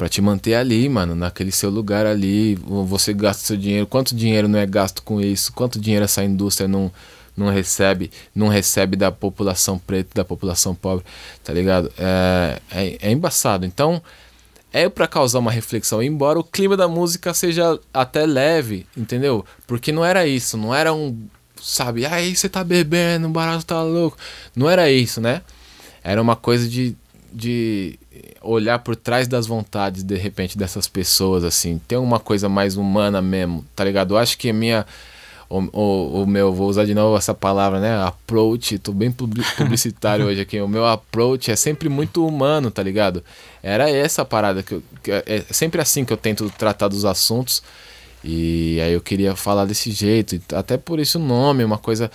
para te manter ali, mano, naquele seu lugar ali. Você gasta seu dinheiro. Quanto dinheiro não é gasto com isso? Quanto dinheiro essa indústria não, não recebe? Não recebe da população preta, da população pobre, tá ligado? É, é, é embaçado. Então, é para causar uma reflexão. Embora o clima da música seja até leve, entendeu? Porque não era isso. Não era um. Sabe, aí você tá bebendo, o barato tá louco. Não era isso, né? Era uma coisa de. De olhar por trás das vontades, de repente, dessas pessoas, assim. Tem uma coisa mais humana mesmo, tá ligado? Eu acho que a minha. O, o, o, meu, vou usar de novo essa palavra, né? Approach, tô bem publicitário hoje aqui. O meu approach é sempre muito humano, tá ligado? Era essa parada que, eu, que é, é sempre assim que eu tento tratar dos assuntos. E aí eu queria falar desse jeito, até por isso o nome, uma coisa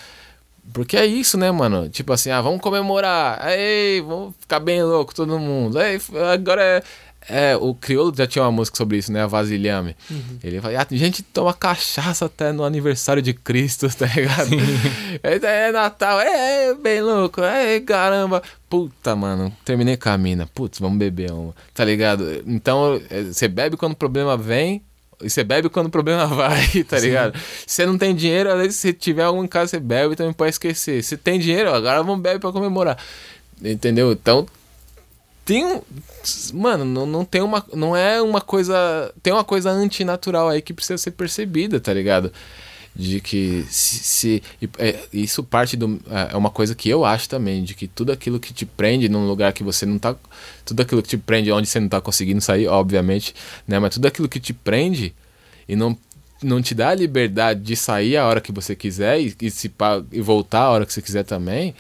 porque é isso, né, mano? Tipo assim, ah, vamos comemorar. Ei, vamos ficar bem louco todo mundo. Ei, agora é. É, o Criolo já tinha uma música sobre isso, né? A Vasilhame. Uhum. Ele fala, ah, gente toma cachaça até no aniversário de Cristo, tá ligado? É, é, Natal, é, é, bem louco, é, caramba. Puta, mano, terminei com a mina. Putz, vamos beber uma, tá ligado? Então, é, você bebe quando o problema vem, e você bebe quando o problema vai, tá Sim. ligado? Se você não tem dinheiro, às vezes se tiver algum em casa, você bebe também pode esquecer. Se tem dinheiro, agora vamos beber pra comemorar. Entendeu? Então, tem um. Mano, não, não tem uma. Não é uma coisa. Tem uma coisa antinatural aí que precisa ser percebida, tá ligado? De que se, se é, isso parte do é, é uma coisa que eu acho também de que tudo aquilo que te prende num lugar que você não tá tudo aquilo que te prende onde você não tá conseguindo sair obviamente né mas tudo aquilo que te prende e não não te dá a liberdade de sair a hora que você quiser e, e se e voltar a hora que você quiser também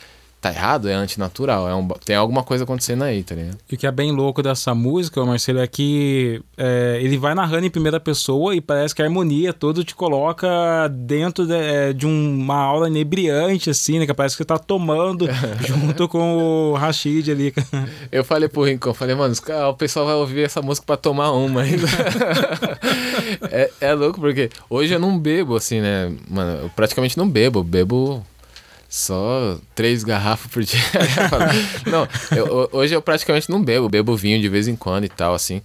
tá errado, é antinatural. É um, tem alguma coisa acontecendo aí, tá ligado? E o que é bem louco dessa música, Marcelo, é que é, ele vai narrando em primeira pessoa e parece que a harmonia toda te coloca dentro de, é, de uma aula inebriante, assim, né? Que parece que você tá tomando junto com o Rashid ali. Eu falei pro Rincon, falei, mano, o pessoal vai ouvir essa música pra tomar uma ainda. é, é louco, porque hoje eu não bebo, assim, né? Mano, eu praticamente não bebo. Bebo só três garrafas por dia. não, eu, hoje eu praticamente não bebo. Bebo vinho de vez em quando e tal, assim.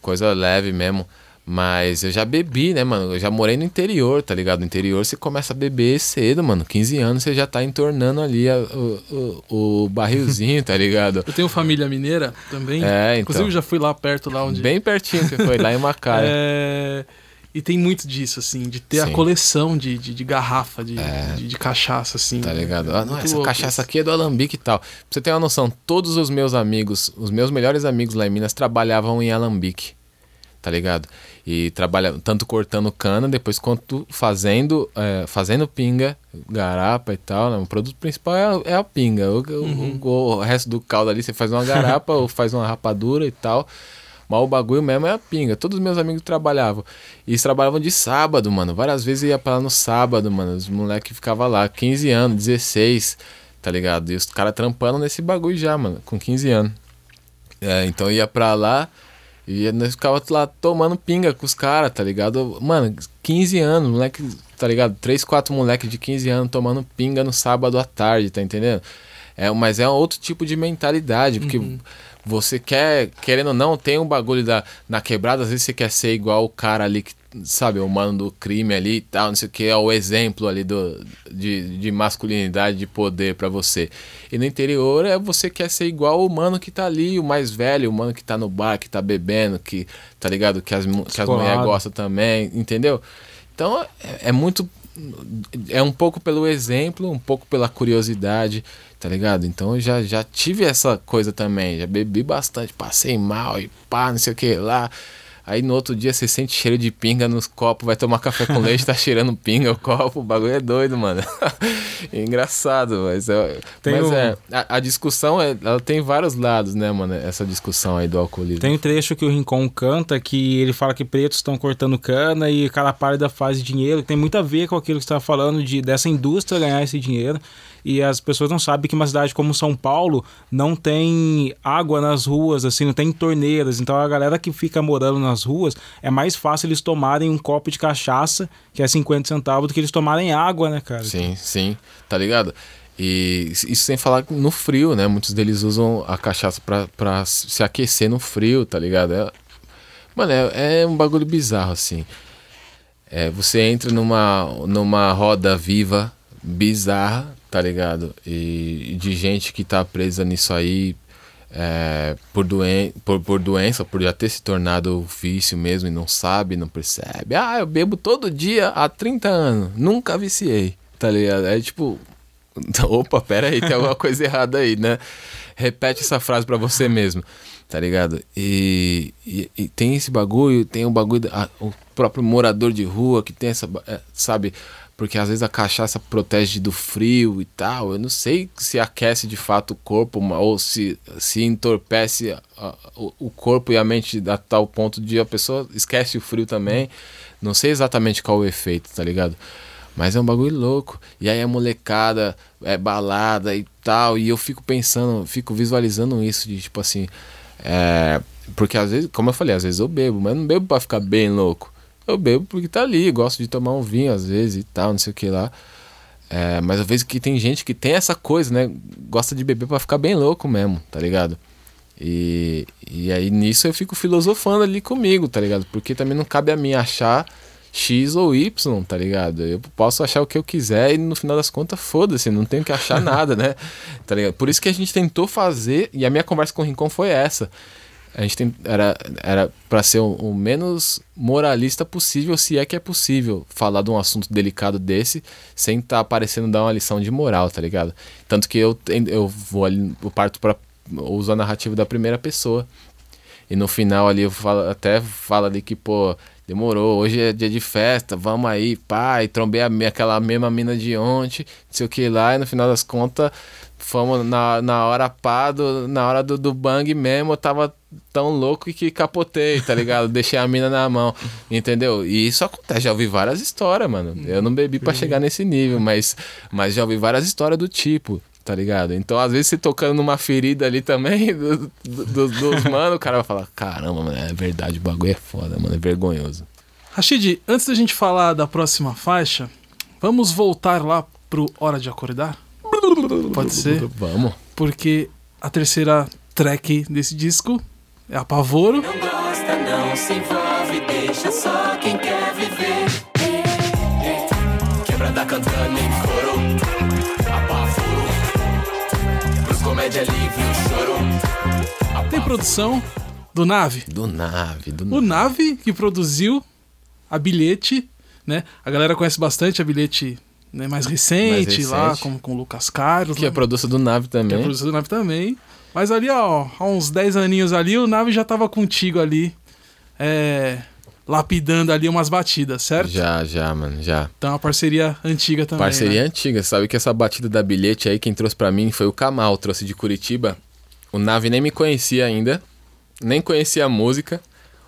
Coisa leve mesmo. Mas eu já bebi, né, mano? Eu já morei no interior, tá ligado? No interior você começa a beber cedo, mano. 15 anos você já tá entornando ali a, o, o, o, barrilzinho, tá ligado? Eu tenho família mineira também. É, então. Inclusive já fui lá perto, lá onde. Bem pertinho você foi, lá em Macaé. é. E tem muito disso, assim, de ter Sim. a coleção de, de, de garrafa, de, é. de, de, cachaça, assim. Tá ligado? Ah, não, essa cachaça aqui é do Alambique e tal. Pra você ter uma noção, todos os meus amigos, os meus melhores amigos lá em Minas trabalhavam em Alambique. Tá ligado? E trabalha tanto cortando cana, depois quanto fazendo, é, fazendo pinga, garapa e tal. Né? O produto principal é, é a pinga. O, uhum. o, o, resto do caldo ali você faz uma garapa ou faz uma rapadura e tal. Mas o bagulho mesmo é a pinga. Todos os meus amigos trabalhavam. E eles trabalhavam de sábado, mano. Várias vezes eu ia pra lá no sábado, mano. Os moleques ficavam lá, 15 anos, 16, tá ligado? E os caras trampando nesse bagulho já, mano, com 15 anos. É, então eu ia pra lá e nós ficava lá tomando pinga com os caras, tá ligado? Mano, 15 anos, moleque, tá ligado? 3, 4 moleques de 15 anos tomando pinga no sábado à tarde, tá entendendo? É, mas é outro tipo de mentalidade, porque. Uhum você quer, querendo ou não, tem um bagulho da, na quebrada, às vezes você quer ser igual o cara ali que, sabe, o mano do crime ali e tal, não sei o que, é o exemplo ali do, de, de masculinidade, de poder para você. E no interior é você quer ser igual o mano que tá ali, o mais velho, o mano que tá no bar, que tá bebendo, que, tá ligado, que as, que as mulheres gostam também, entendeu? Então é, é muito. É um pouco pelo exemplo, um pouco pela curiosidade tá ligado? Então eu já, já tive essa coisa também, já bebi bastante, passei mal e pá, não sei o que lá. Aí no outro dia você sente cheiro de pinga nos copos, vai tomar café com leite, tá cheirando pinga o copo, o bagulho é doido, mano. é engraçado, mas, é, mas um... é, a, a, discussão é, ela tem vários lados, né, mano? Essa discussão aí do alcoolismo. Tem um trecho que o Rincon canta que ele fala que pretos estão cortando cana e cara pálida faz dinheiro, tem muito a ver com aquilo que você estava falando de dessa indústria ganhar esse dinheiro e as pessoas não sabem que uma cidade como São Paulo não tem água nas ruas, assim, não tem torneiras. Então a galera que fica morando nas ruas é mais fácil eles tomarem um copo de cachaça, que é 50 centavos, do que eles tomarem água, né, cara? Sim, sim, tá ligado? E isso sem falar no frio, né? Muitos deles usam a cachaça pra se aquecer no frio, tá ligado? É, mano, é, é um bagulho bizarro, assim. É, você entra numa, numa roda viva bizarra, tá ligado? E, de gente que tá presa nisso aí é, por, doen por, por doença, por já ter se tornado vício mesmo e não sabe, não percebe. Ah, eu bebo todo dia há 30 anos, nunca viciei, tá ligado? É tipo, opa, pera aí, tem alguma coisa errada aí, né? Repete essa frase para você mesmo, tá ligado? E, e, e, tem esse bagulho, tem o bagulho, o próprio morador de rua que tem essa, é, sabe, porque às vezes a cachaça protege do frio e tal. Eu não sei se aquece de fato o corpo ou se, se entorpece a, a, o corpo e a mente a tal ponto de a pessoa esquece o frio também. Não sei exatamente qual o efeito, tá ligado? Mas é um bagulho louco. E aí a molecada é balada e tal. E eu fico pensando, fico visualizando isso de tipo assim. É, porque às vezes, como eu falei, às vezes eu bebo, mas não bebo para ficar bem louco. Eu bebo porque tá ali, gosto de tomar um vinho às vezes e tal, não sei o que lá. É, mas às vezes que tem gente que tem essa coisa, né? Gosta de beber para ficar bem louco mesmo, tá ligado? E, e aí nisso eu fico filosofando ali comigo, tá ligado? Porque também não cabe a mim achar X ou Y, tá ligado? Eu posso achar o que eu quiser e no final das contas, foda-se, não tenho que achar nada, né? Tá ligado? Por isso que a gente tentou fazer, e a minha conversa com o Rincon foi essa a gente tem, era era para ser o, o, menos moralista possível, se é que é possível falar de um assunto delicado desse sem estar tá aparecendo dar uma lição de moral, tá ligado? Tanto que eu eu vou ali, eu parto para usar a narrativa da primeira pessoa. E no final ali eu falo, até falo ali que, pô, demorou, hoje é dia de festa, vamos aí, e trombei a, aquela mesma mina de ontem, não sei o que lá, e no final das contas, fomos na, na hora pá, do, na hora do, do bang mesmo, eu tava tão louco que capotei, tá ligado? Deixei a mina na mão, entendeu? E isso acontece, já ouvi várias histórias, mano. Eu não bebi para chegar nesse nível, mas, mas já ouvi várias histórias do tipo, tá ligado? Então, às vezes, você tocando numa ferida ali também, do, do, do, dos mano, o cara vai falar: caramba, mano, é verdade, o bagulho é foda, mano, é vergonhoso. Rashid, antes da gente falar da próxima faixa, vamos voltar lá pro Hora de Acordar? Pode ser? Vamos. Porque a terceira track desse disco é Apavoro. Não gosta, não se envolve, deixa só quem quer viver. Quebrada cantando em coro, apavoro. Pros comédia livre, o choro. Tem produção do Nave. Do nave, do O Nave que produziu a Bilhete, né? A galera conhece bastante a Bilhete né, mais, recente, Mais lá, recente. com, com o Lucas Carlos. Que é né? produto do nave Que é também. produção do Nave também. Mas ali, ó, há uns 10 aninhos ali, o Nave já tava contigo ali, é, lapidando ali umas batidas, certo? Já, já, mano, já. Então é uma parceria antiga também. Parceria né? antiga, sabe que essa batida da bilhete aí, quem trouxe pra mim foi o Kamal, trouxe de Curitiba. O Nave nem me conhecia ainda, nem conhecia a música.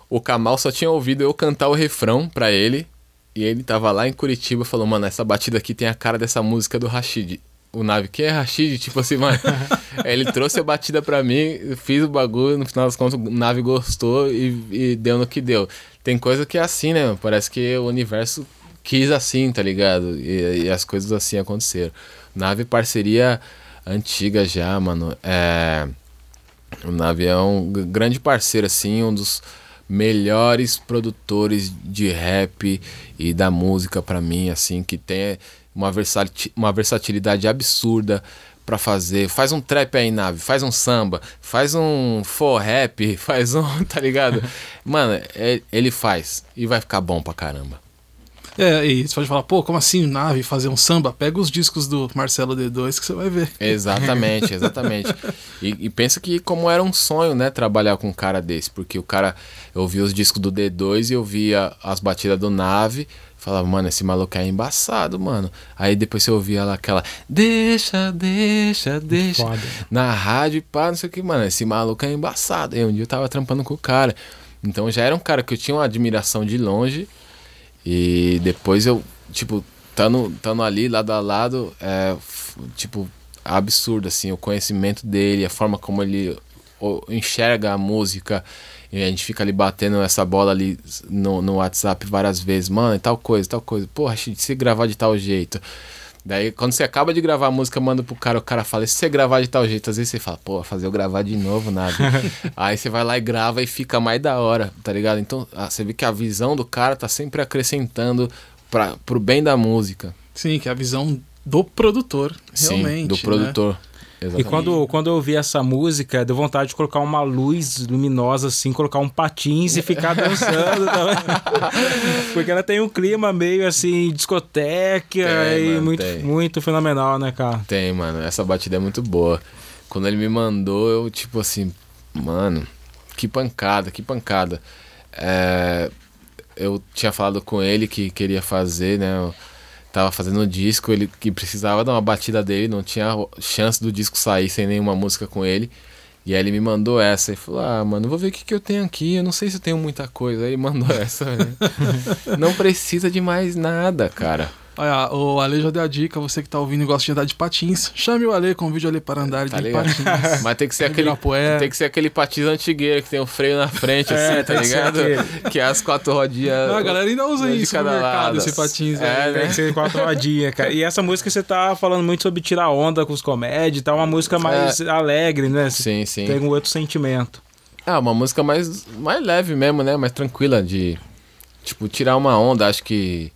O Kamal só tinha ouvido eu cantar o refrão pra ele. E ele tava lá em Curitiba e falou, mano, essa batida aqui tem a cara dessa música do Rashid. O Nave, quem é Rashid? Tipo assim, mano. Ele trouxe a batida pra mim, fiz o bagulho, no final das contas o Nave gostou e, e deu no que deu. Tem coisa que é assim, né? mano? Parece que o universo quis assim, tá ligado? E, e as coisas assim aconteceram. Nave parceria antiga já, mano. É. O Nave é um grande parceiro, assim, um dos melhores produtores de rap e da música pra mim, assim, que tem uma, versati uma versatilidade absurda pra fazer. Faz um trap aí, Nave, faz um samba, faz um for rap, faz um, tá ligado? Mano, é- ele faz e vai ficar bom pra caramba. É, e você pode falar, pô, como assim Nave fazer um samba? Pega os discos do Marcelo D2 que você vai ver. Exatamente, exatamente. E, e pensa que como era um sonho, né, trabalhar com um cara desse, porque o cara, eu ouvia os discos do D2 e eu via as batidas do Nave, falava, mano, esse maluco é embaçado, mano. Aí depois você ouvia lá aquela, deixa, deixa, deixa, Foda. na rádio e pá, não sei o que, mano, esse maluco é embaçado. E um dia eu tava trampando com o cara. Então já era um cara que eu tinha uma admiração de longe. E depois eu, tipo, tando, tando ali lado a lado, é, tipo, absurdo, assim, o conhecimento dele, a forma como ele enxerga a música. E a gente fica ali batendo essa bola ali no, no WhatsApp várias vezes, mano, e tal coisa, tal coisa. Porra, se você gravar de tal jeito. Daí, quando você acaba de gravar a música, manda pro cara, o cara fala, e se você gravar de tal jeito, às vezes você fala, pô, fazer eu gravar de novo, nada. Aí você vai lá e grava e fica mais da hora, tá ligado? Então, ah, você vê que a visão do cara tá sempre acrescentando pra, pro bem da música. Sim, que é a visão do produtor, realmente. Sim, do né? produtor. E Exatamente. quando, quando eu ouvi essa música, deu vontade de colocar uma luz luminosa assim, colocar um patins e ficar dançando também. Porque ela tem um clima meio assim, discoteca Tem, e mano, muito, tem. muito fenomenal, né, cara? Tem, mano. Essa batida é muito boa. Quando ele me mandou, eu, tipo assim, mano, que pancada, que pancada. É, eu tinha falado com ele que queria fazer, né? Tava fazendo um disco, ele que precisava dar uma batida dele, não tinha chance do disco sair sem nenhuma música com ele. E aí ele me mandou essa e falou: Ah, mano, vou ver o que, que eu tenho aqui. Eu não sei se eu tenho muita coisa. Aí ele mandou essa, velho. Não precisa de mais nada, cara. Olha, o Ale já deu a dica, você que tá ouvindo e gosta de andar de patins, chame o Ale, convide o Ale para andar Tá de ligado? patins. Mas tem que ser aquele. Tem que ser aquele patins antigueiro que tem o freio na frente, assim, tá tem que ser ligado? Que é as quatro rodinhas. Ah, a galera ainda usa de isso no cada mercado, lado. esse patins É, aí, né? Tem que ser quatro rodinhas, cara. E essa música você tá falando muito sobre tirar onda com os comédias, tá uma música mais alegre, né? Sim, sim. Tem um outro sentimento. É, uma música mais, mais leve mesmo, né? Mais tranquila de. Tipo, tirar uma onda, acho que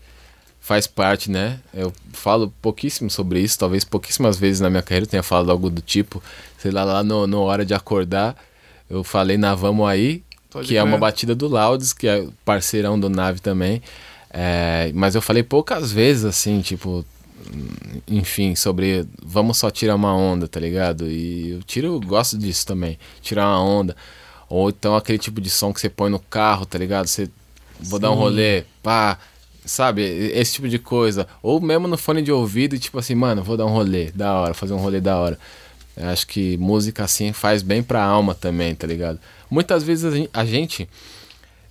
faz parte, né? Eu falo pouquíssimo sobre isso, talvez pouquíssimas vezes na minha carreira eu tenha falado algo do tipo. Sei lá, lá no, no Hora de Acordar, eu falei na Vamos Aí, Pode que é crer. uma batida do Laudes, que é parceirão do Nave também. É, mas eu falei poucas vezes, assim, tipo, enfim, sobre vamos só tirar uma onda, tá ligado? E eu tiro, eu gosto disso também, tirar uma onda. Ou então aquele tipo de som que você põe no carro, tá ligado? Você vou dar um rolê, pá, sabe? Esse tipo de coisa. Ou mesmo no fone de ouvido tipo assim, mano, vou dar um rolê, da hora, fazer um rolê da hora. Eu acho que música assim faz bem pra alma também, tá ligado? Muitas vezes a gen- a gente,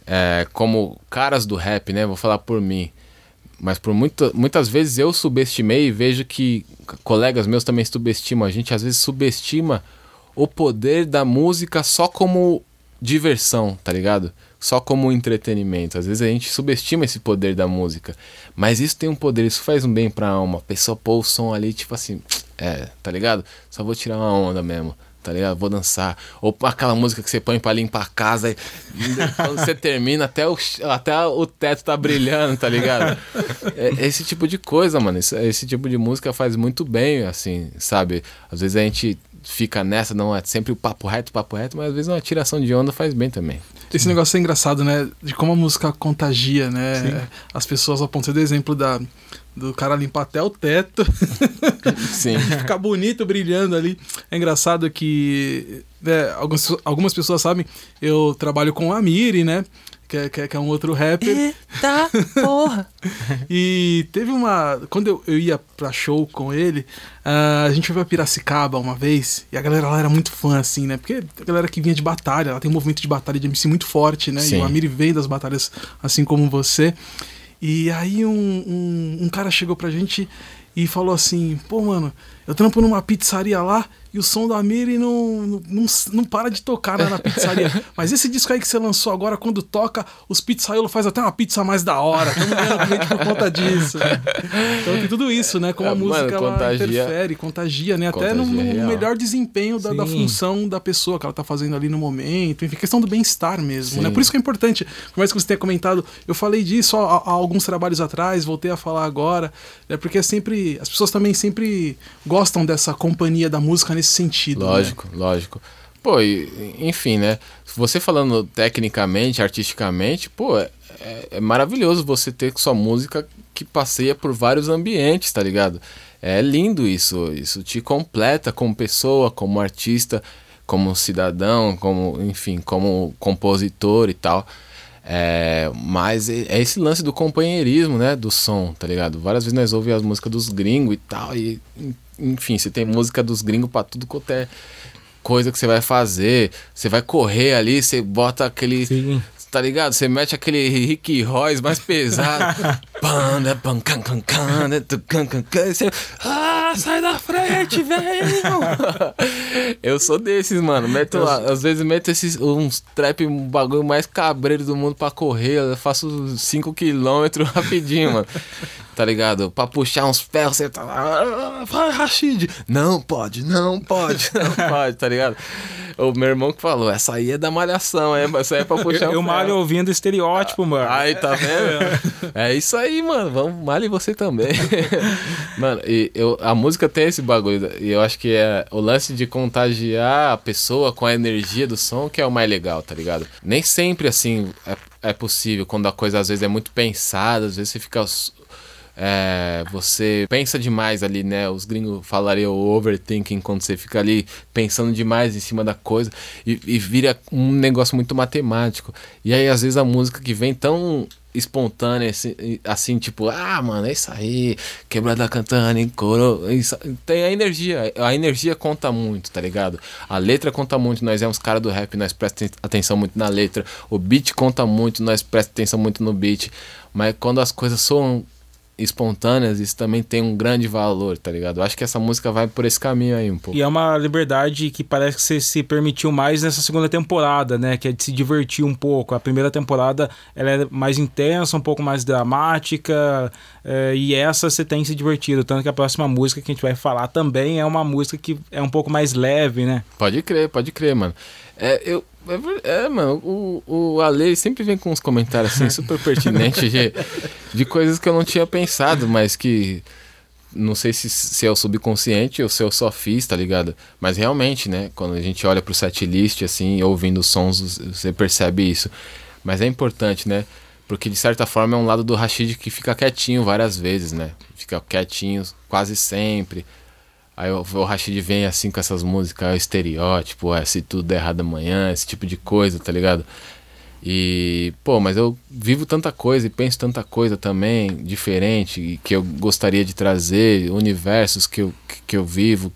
é, como caras do rap, né? Vou falar por mim. Mas por muita, muitas vezes eu subestimei e vejo que colegas meus também subestimam. A gente às vezes subestima o poder da música só como diversão, tá ligado? Só como entretenimento. Às vezes a gente subestima esse poder da música. Mas isso tem um poder, isso faz um bem pra alma. A pessoa pôr o som ali, tipo assim, é, tá ligado? Só vou tirar uma onda mesmo. Tá ligado? Vou dançar. Ou aquela música que você põe pra limpar a casa e quando você termina, até o, até o teto tá brilhando, tá ligado? É, esse tipo de coisa, mano. Esse, esse tipo de música faz muito bem, assim, sabe? Às vezes a gente fica nessa, não é sempre o papo reto, papo reto, mas às vezes uma tiração de onda faz bem também. Esse negócio é engraçado, né? De como a música contagia, né? As pessoas, ao ponto do exemplo da, do cara limpar até o teto, Sim. ficar bonito, brilhando ali. É engraçado que né, algumas, algumas pessoas sabem, eu trabalho com a Miri, né? Que é, que é- que é um outro rapper. Eita porra! E teve uma. Quando eu, eu ia pra show com ele, ah, a gente foi pra Piracicaba uma vez, e a galera lá era muito fã, assim, né? Porque a galera que vinha de batalha, ela tem um movimento de batalha de MC muito forte, né? Sim. E o Amiri vem das batalhas, assim como você. E aí um, um, um cara chegou pra gente e falou assim: pô, mano, eu trampo numa pizzaria lá e o som da Miri não, não, não, não para de tocar né, na pizzaria. Mas esse disco aí que você lançou agora, quando toca, os pizzaiolos faz até uma pizza mais da hora. Estamos ganhando cliente por conta disso. Então tem tudo isso, né? Como a É, mano, música contagia- interfere, contagia, né? Até no, Contagia no melhor desempenho da, da função da pessoa que ela tá fazendo ali no momento. Enfim, questão do bem-estar mesmo, né? Sim. Por isso que é importante. Por mais que você tenha comentado, eu falei disso há, há alguns trabalhos atrás, voltei a falar agora, é porque é sempre. As pessoas também sempre gostam dessa companhia da música nesse sentido. né? Lógico, lógico. Pô, e, enfim, né? Você falando tecnicamente, artisticamente, pô, é, é maravilhoso você ter sua música que passeia por vários ambientes, tá ligado? É lindo isso. Isso te completa como pessoa, como artista, como cidadão, como, enfim, como compositor e tal. É, mas é é esse lance do companheirismo, né? Do som, tá ligado? Várias vezes nós ouvimos as músicas dos gringos e tal. E, enfim, você tem música dos gringos pra tudo quanto é coisa que você vai fazer. Você vai correr ali, você bota aquele. Sim. Tá ligado? Você mete aquele Rick Royce mais pesado. Você, ah, sai da frente, velho! Eu sou desses, mano. Meto, às vezes meto esses, uns trap, um bagulho mais cabreiro do mundo pra correr. Eu faço 5km rapidinho, mano. Tá ligado? Pra puxar uns ferros, você tá lá. "Ah, Vai, Rashid! Não pode, não pode, não pode, tá ligado? O meu irmão que falou, essa aí é da malhação, é, essa aí é pra puxar Eu, eu um malho ferro. Ouvindo estereótipo, mano. Aí, tá vendo? É isso aí, mano. Vamos, malhe você também. mano, e eu, a música tem esse bagulho. E eu acho que é o lance de contagiar a pessoa com a energia do som que é o mais legal, tá ligado? Nem sempre, assim, é, é possível. Quando a coisa, às vezes, é muito pensada. Às vezes você fica... é, você pensa demais ali, né? Os gringos falariam overthinking quando você fica ali pensando demais em cima da coisa e, e vira um negócio muito matemático. E aí, às vezes, a música que vem tão espontânea, assim, assim, tipo, ah, mano, é isso aí, quebrada cantando em coro. tem a energia, a energia conta muito, tá ligado? A letra conta muito, nós é uns caras do rap, nós prestamos atenção muito na letra. O beat conta muito, nós prestamos atenção muito no beat. Mas quando as coisas soam espontâneas, isso também tem um grande valor, tá ligado? Eu acho que essa música vai por esse caminho aí um pouco. E é uma liberdade que parece que você se permitiu mais nessa segunda temporada, né? Que é de se divertir um pouco. A primeira temporada ela é mais intensa, um pouco mais dramática, eh, e essa você tem se divertido. Tanto que a próxima música que a gente vai falar também é uma música que é um pouco mais leve, né? Pode crer, pode crer, mano. É, eu, é, é, mano, o, o Ale sempre vem com uns comentários assim super pertinentes de, de coisas que eu não tinha pensado, mas que não sei se, se é o subconsciente ou se eu só fiz, tá ligado? Mas realmente, né, quando a gente olha pro setlist, assim, ouvindo os sons, você percebe isso. Mas é importante, né? Porque de certa forma é um lado do Rashid que fica quietinho várias vezes, né? Fica quietinho quase sempre. Aí o, o Rashid vem assim com essas músicas, estereótipo, é, se tudo der errado amanhã, esse tipo de coisa, tá ligado? E, pô, mas eu vivo tanta coisa e penso tanta coisa também, diferente, que eu gostaria de trazer, universos que eu, que eu vivo,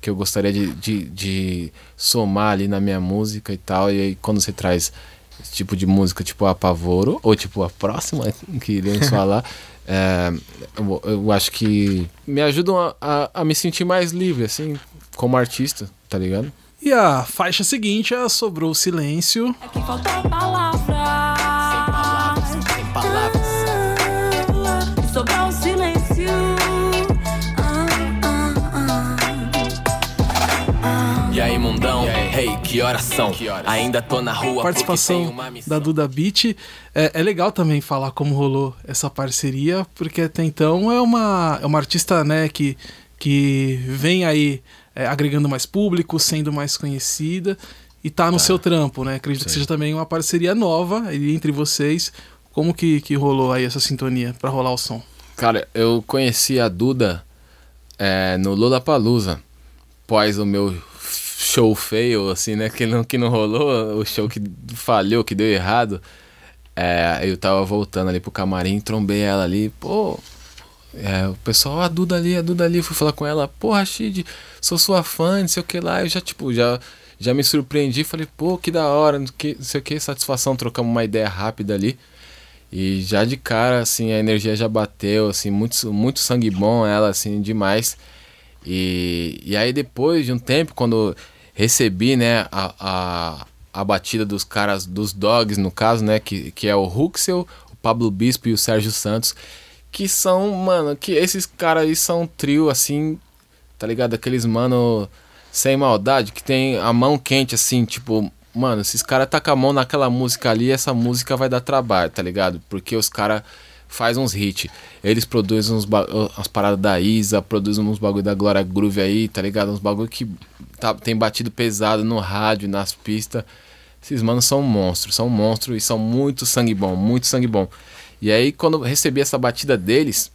que eu gostaria de, de, de somar ali na minha música e tal. E aí, quando você traz esse tipo de música, tipo Apavoro, ou tipo a próxima que iremos falar, é, eu, eu, acho que me ajudam a, a, a me sentir mais livre, assim, como artista, tá ligado? E a faixa seguinte é Sobrou Silêncio. Aqui faltou palavras. Sem Hey, que horas são? Ainda tô na rua. Participação da Duda Beat. É, é, legal também falar como rolou essa parceria, porque até então é uma, é uma artista né, que, que vem aí é, agregando mais público, sendo mais conhecida e tá no tá. seu trampo, né? Acredito Sim. que seja também uma parceria nova entre vocês. Como que, que rolou aí essa sintonia para rolar o som? Cara, eu conheci a Duda é, no Lollapalooza, pós o meu show fail, assim, né? Que não, que não rolou, o show que falhou, que deu errado. É, eu tava voltando ali pro camarim, trombei ela ali, pô, é, o pessoal, a Duda ali, a Duda ali, fui falar com ela, pô, Rashid, sou sua fã, não sei o que lá. Eu já, tipo, já, já me surpreendi, falei, pô, que da hora, não sei o que, satisfação, trocamos uma ideia rápida ali. E já de cara, assim, a energia já bateu, assim, muito, muito sangue bom ela, assim, demais. E, e aí depois de um tempo, quando recebi, né, a, a, a batida dos caras, dos dogs, no caso, né, que, que é o Huxel, o Pablo Bispo e o Sérgio Santos, que são, mano, que esses caras aí são um trio, assim, tá ligado? Aqueles mano sem maldade, que tem a mão quente, assim, tipo, mano, esses caras com a mão naquela música ali, essa música vai dar trabalho, tá ligado? Porque os caras faz uns hits. Eles produzem uns as paradas da Isa, produzem uns bagulho da Glória Groove aí, tá ligado? Uns bagulho que tá, tem batido pesado no rádio, nas pistas. Esses manos são monstros, são monstros e são muito sangue bom, muito sangue bom. E aí, quando recebi essa batida deles,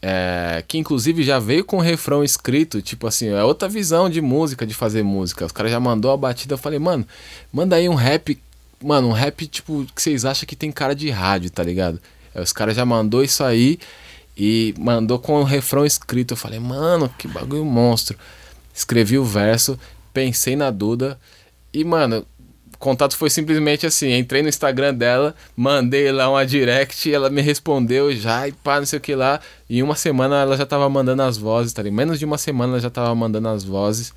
é, que inclusive já veio com o refrão escrito, tipo assim, é outra visão de música, de fazer música. Os caras já mandou a batida, eu falei, mano, manda aí um rap, mano, um rap tipo que vocês acham que tem cara de rádio, tá ligado? Os caras já mandou isso aí e mandou com o refrão escrito. Eu falei, mano, que bagulho monstro. Escrevi o verso, pensei na Duda e, mano, contato foi simplesmente assim: entrei no Instagram dela, mandei lá uma direct, ela me respondeu já e pá, não sei o que lá. E uma semana ela já tava mandando as vozes, tá ligado? Menos de uma semana ela já tava mandando as vozes.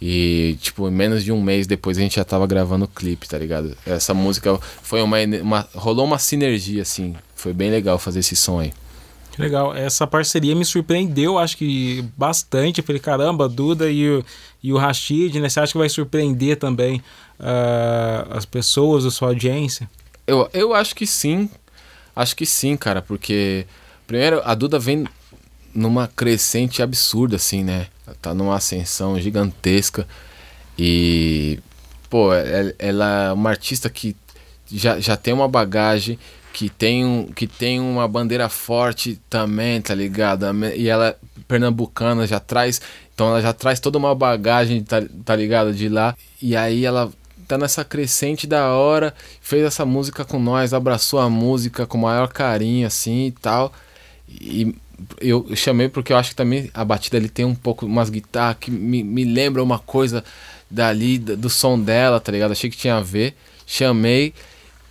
E, tipo, menos de um mês depois a gente já tava gravando o clipe, tá ligado? Essa música foi uma, uma. rolou uma sinergia, assim. Foi bem legal fazer esse som aí. Legal. Essa parceria me surpreendeu, acho que bastante. Eu falei, caramba, Duda e o, e o Rashid, né? Você acha que vai surpreender também uh, as pessoas da sua audiência? Eu, eu acho que sim. Acho que sim, cara, porque primeiro a Duda vem numa crescente absurda, assim, né? tá numa ascensão gigantesca e, pô, ela é uma artista que já, já tem uma bagagem, que tem, um, que tem uma bandeira forte também, tá ligado? E ela é pernambucana, já traz. Então ela já traz toda uma bagagem, tá, tá ligado? De lá. E aí ela tá nessa crescente da hora, fez essa música com nós, abraçou a música com o maior carinho, assim e tal. E eu chamei porque eu acho que também a batida ali tem um pouco umas guitarras que me, me lembra uma coisa dali, do som dela, tá ligado? Achei que tinha a ver. Chamei.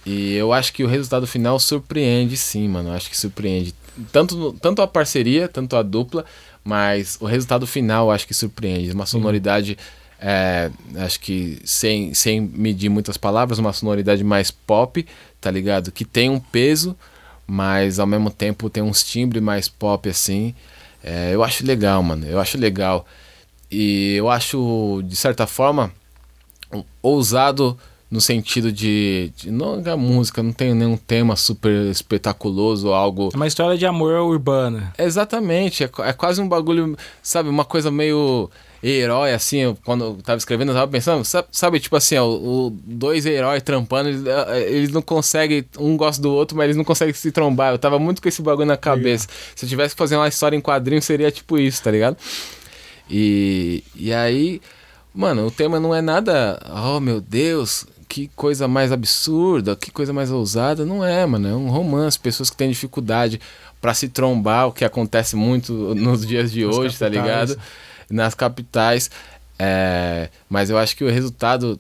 E eu acho que o resultado final surpreende sim, mano. Eu acho que surpreende. Tanto, tanto a parceria, tanto a dupla, mas o resultado final eu acho que surpreende. Uma sonoridade, é, acho que sem, sem medir muitas palavras, uma sonoridade mais pop, tá ligado? Que tem um peso, mas ao mesmo tempo tem uns timbres mais pop assim. É, eu acho legal, mano. Eu acho legal. E eu acho, de certa forma, ousado no sentido de, de não a música não tem nenhum tema super espetaculoso ou algo. É uma história de amor urbana exatamente é, é quase um bagulho sabe uma coisa meio herói assim eu, quando eu tava escrevendo eu tava pensando sabe, sabe tipo assim ó, o, dois heróis trampando eles, eh, eles, não conseguem um gosta do outro mas eles não conseguem se trombar. Eu tava muito com esse bagulho na cabeça. Se eu tivesse que fazer uma história em quadrinho seria tipo isso tá ligado? E e aí mano o tema não é nada oh meu Deus que coisa mais absurda, que coisa mais ousada. Não é, mano. É um romance. Pessoas que têm dificuldade pra se trombar, o que acontece muito nos dias de Nas hoje, tá capitais. ligado? Nas capitais. É, mas eu acho que o resultado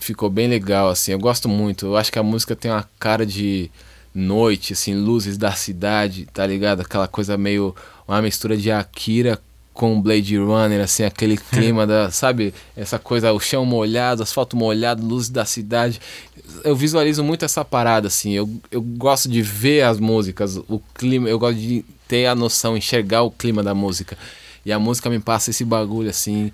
ficou bem legal, assim. Eu gosto muito. Eu acho que a música tem uma cara de noite, assim, luzes da cidade, tá ligado? Aquela coisa meio. Uma mistura de Akira com Blade Runner, assim, aquele clima da. Sabe? Essa coisa, o chão molhado, asfalto molhado, luzes da cidade. Eu visualizo muito essa parada, assim. Eu, eu gosto de ver as músicas, o clima, eu gosto de ter a noção, enxergar o clima da música. E a música me passa esse bagulho, assim,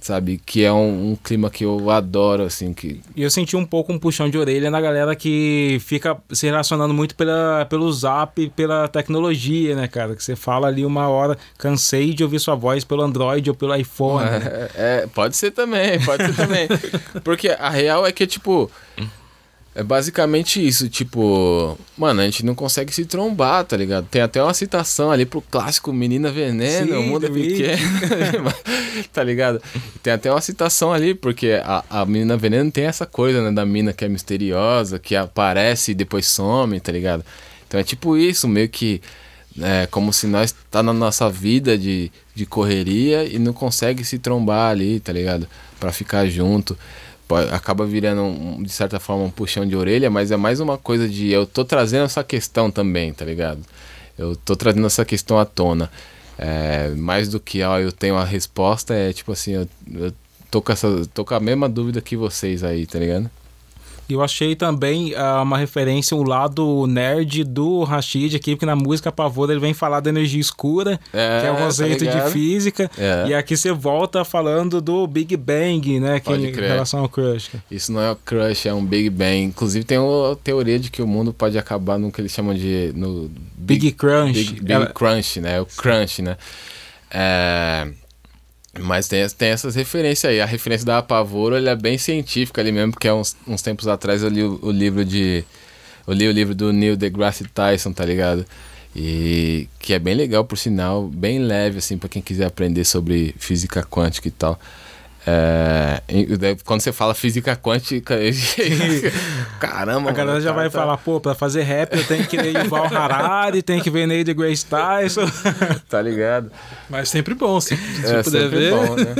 sabe? Que é um, um clima que eu adoro, assim, que E eu senti um pouco um puxão de orelha na galera que fica se relacionando muito pela, pelo zap, pela tecnologia, né, cara? Que você fala ali uma hora, cansei de ouvir sua voz pelo Android ou pelo iPhone. né? É, é, pode ser também, pode ser também. Porque a real é que, tipo. É basicamente isso, tipo. Mano, a gente não consegue se trombar, tá ligado? Tem até uma citação ali pro clássico Menina Veneno, Sim, o mundo é pequeno. tá ligado? Tem até uma citação ali, porque a, a Menina Veneno tem essa coisa, né? Da mina que é misteriosa, que aparece e depois some, tá ligado? Então é tipo isso, meio que. É como se nós tá na nossa vida de, de correria e não consegue se trombar ali, tá ligado? Pra ficar junto. Pô, Acaba virando, um- de certa forma, um puxão de orelha, mas é mais uma coisa de eu tô trazendo essa questão também, tá ligado? Eu tô trazendo essa questão à tona. É, mais do que ó, eu tenho a resposta, é tipo assim, eu, eu tô, com essa, tô com a mesma dúvida que vocês aí, tá ligado? Eu achei também ah, uma referência, o lado nerd do Rashid aqui, porque na música Pavor ele vem falar da energia escura, É, que é um tá conceito de ligado? física. É. E aqui você volta falando do Big Bang, né? Que em relação ao Crush. Isso não é o crush, é um Big Bang. Inclusive tem uma teoria de que o mundo pode acabar no que eles chamam de no Big Crunch. Big, Big Ela- Crunch, né? O Crunch, né? É, Mas tem, tem essas referências aí. A referência da Apavoro ele é bem científica ali mesmo, porque há uns, uns tempos atrás eu li o, o livro de. Eu li o livro do Neil deGrasse Tyson, tá ligado? E que é bem legal, por sinal, bem leve, assim, pra quem quiser aprender sobre física quântica e tal. É, quando você fala física quântica, caramba, A galera mano, já vai tá- falar, pô, pra fazer rap eu tenho que ler Yuval Harari, tem que ver Neil deGrasse Tyson. Tá ligado? Mas sempre bom, se, se É, puder sempre ver. bom, né?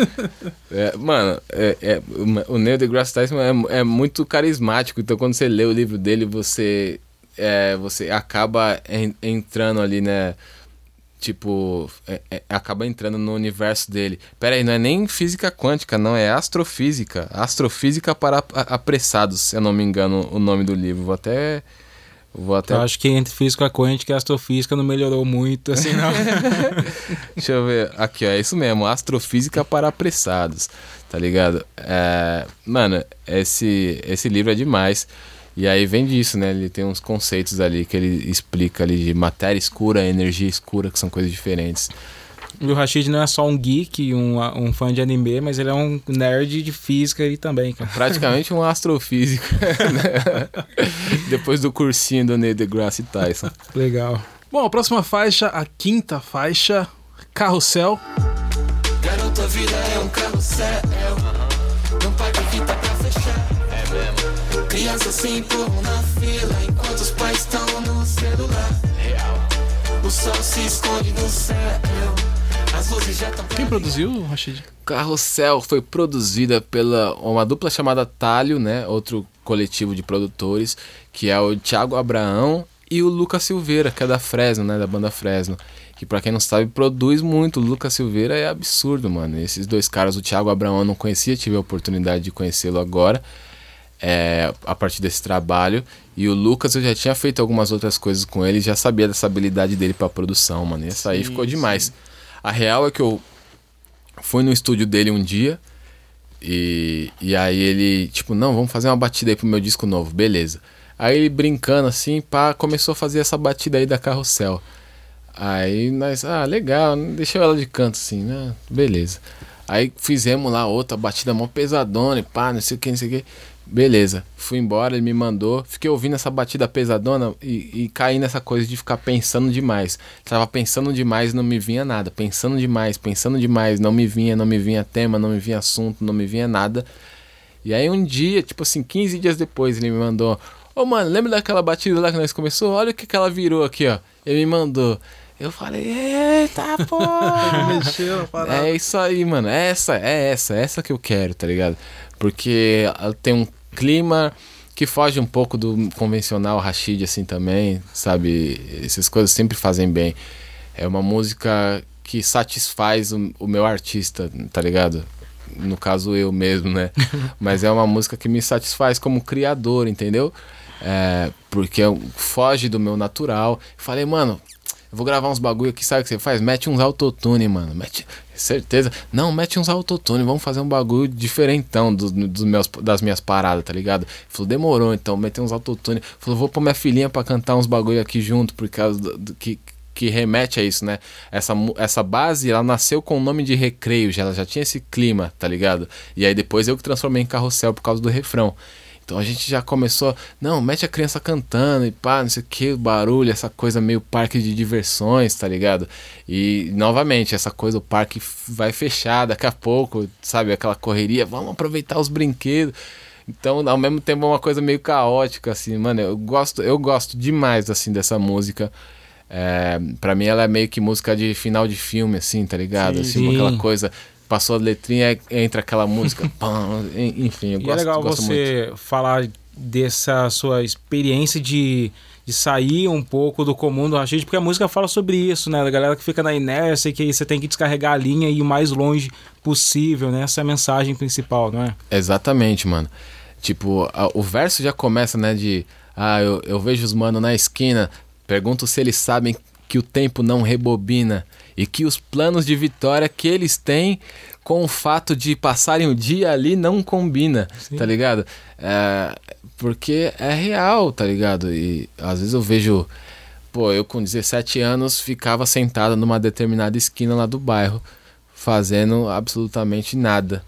É, mano, é, é, o Neil deGrasse Tyson é, é muito carismático, então quando você lê o livro dele, você, é, você acaba en- entrando ali, né? Tipo, é- é- acaba entrando no universo dele. Pera aí, não é nem física quântica, não, é astrofísica. Astrofísica para apressados, se eu não me engano o nome do livro. Vou até... Vou até Eu acho que entre física quântica e astrofísica não melhorou muito, assim, não. Deixa eu ver. Aqui, ó. É isso mesmo. Astrofísica para apressados. Tá ligado? É, mano, esse, esse livro é demais. E aí vem disso, né? Ele tem uns conceitos ali que ele explica ali de matéria escura, energia escura, que são coisas diferentes. E o Rashid não é só um geek, um, um fã de anime, mas ele é um nerd de física aí também, cara. Praticamente um astrofísico. né? Depois do cursinho do Neil deGrasse Tyson. Legal. Bom, a próxima faixa, a quinta faixa, Carrossel. Garoto, a vida é um carrossel. Crianças se empurram na fila enquanto os pais estão no celular. Real. O sol se esconde no céu. As luzes já estão. Quem produziu, Rashid? Carrossel foi produzida pela uma dupla chamada Talho, né? Outro coletivo de produtores, que é o Thiago Abraão e o Lucas Silveira, que é da Fresno, né? Da banda Fresno. Que pra quem não sabe, produz muito. O Lucas Silveira é absurdo, mano. Esses dois caras, o Thiago Abraão eu não conhecia, tive a oportunidade de conhecê-lo agora. É, a partir desse trabalho. E o Lucas eu já tinha feito algumas outras coisas com ele, já sabia dessa habilidade dele pra produção, mano. E essa aí Sim, ficou demais. A real é que eu fui no estúdio dele um dia e, e aí ele, tipo, não, vamos fazer uma batida aí pro meu disco novo, beleza. Aí ele brincando assim, pá, começou a fazer essa batida aí da carrossel. Aí nós, ah, legal, deixou ela de canto assim, né? Beleza. Aí fizemos lá outra batida mó pesadona e pá, não sei o que, não sei o que. Beleza, fui embora, ele me mandou. Fiquei ouvindo essa batida pesadona e, e caí nessa coisa de ficar pensando demais. Tava pensando demais, não me vinha nada. Pensando demais, pensando demais, não me vinha, não me vinha tema, não me vinha assunto, não me vinha nada. E aí um dia, tipo assim, 15 dias depois, ele me mandou: Ô mano, lembra daquela batida lá que nós começou? Olha o que, que ela virou aqui, ó. Ele me mandou. Eu falei, eita porra! Mexeu. É isso aí, mano. É essa, é essa, é essa que eu quero, tá ligado? Porque ela tem um clima que foge um pouco do convencional Rashid, assim, também, sabe? Essas coisas sempre fazem bem. É uma música que satisfaz o, o meu artista, tá ligado? No caso, eu mesmo, né? Mas é uma música que me satisfaz como criador, entendeu? É, porque foge do meu natural. Falei, mano, eu vou gravar uns bagulho aqui, sabe o que você faz? Mete uns autotune, mano. Mete. Certeza. Não, mete uns autotune. Vamos fazer um bagulho diferentão dos, dos meus, das minhas paradas, tá ligado? Ele Falou, demorou então, mete uns autotune. Falou, vou pôr minha filhinha pra cantar uns bagulho aqui junto, por causa do, do- que, que remete a isso, né? Essa, essa base, ela nasceu com o nome de recreio, já, ela já tinha esse clima, tá ligado? E aí depois eu que transformei em carrossel por causa do refrão. Então a gente já começou, não, mete a criança cantando e pá, não sei o que, barulho, essa coisa meio parque de diversões, tá ligado? E novamente, essa coisa, o parque vai fechar daqui a pouco, sabe? Aquela correria, vamos aproveitar os brinquedos. Então, ao mesmo tempo, é uma coisa meio caótica, assim, mano. Eu gosto, eu gosto demais, assim, dessa música. É, pra mim, ela é meio que música de final de filme, assim, tá ligado? Sim. assim, Sim. aquela coisa. Passou a letrinha, entra aquela música, pam, enfim, eu E gosto, é legal gosto muito. você falar dessa sua experiência de, de sair um pouco do comum do Rashid, porque a música fala sobre isso, né? Da galera que fica na inércia, que você tem que descarregar a linha e ir o mais longe possível, né? Essa é a mensagem principal, não é? Exatamente, mano. Tipo, a- o verso já começa, né, de... Ah, eu, eu vejo os mano na esquina, pergunto se eles sabem que o tempo não rebobina e que os planos de vitória que eles têm com o fato de passarem o dia ali não combina, tá ligado? É, porque é real, tá ligado? E às vezes eu vejo... Pô, eu com 17 anos ficava sentado numa determinada esquina lá do bairro, fazendo absolutamente nada.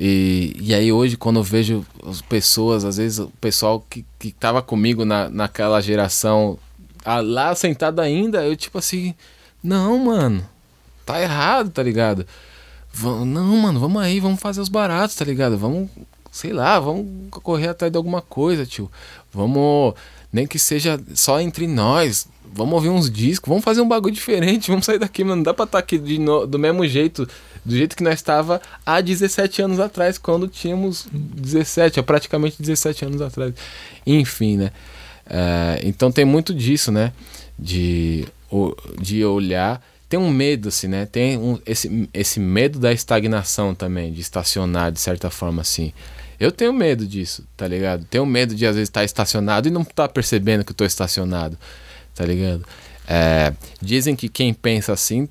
E, e aí hoje, quando eu vejo as pessoas, às vezes o pessoal que, que tava comigo na, naquela geração, lá sentado ainda, eu tipo assim, não, mano, tá errado, tá ligado? Vam- não, mano, vamos aí, vamos fazer os baratos, tá ligado? Vamos, sei lá, vamos correr atrás de alguma coisa, tio. Vamos, nem que seja só entre nós, vamos ouvir uns discos, vamos fazer um bagulho diferente, vamos sair daqui, mano. Não dá pra estar aqui de no- do mesmo jeito, do jeito que nós estava há 17 anos atrás, quando tínhamos 17, há praticamente 17 anos atrás. Enfim, né? É, então tem muito disso, né? De, de olhar. Tem um medo, assim, né? Tem um, esse, esse medo da estagnação também, de estacionar de certa forma, assim. Eu tenho medo disso, tá ligado? Tenho medo de às vezes estar estacionado e não estar percebendo que eu tô estacionado, tá ligado? É, dizem que quem pensa assim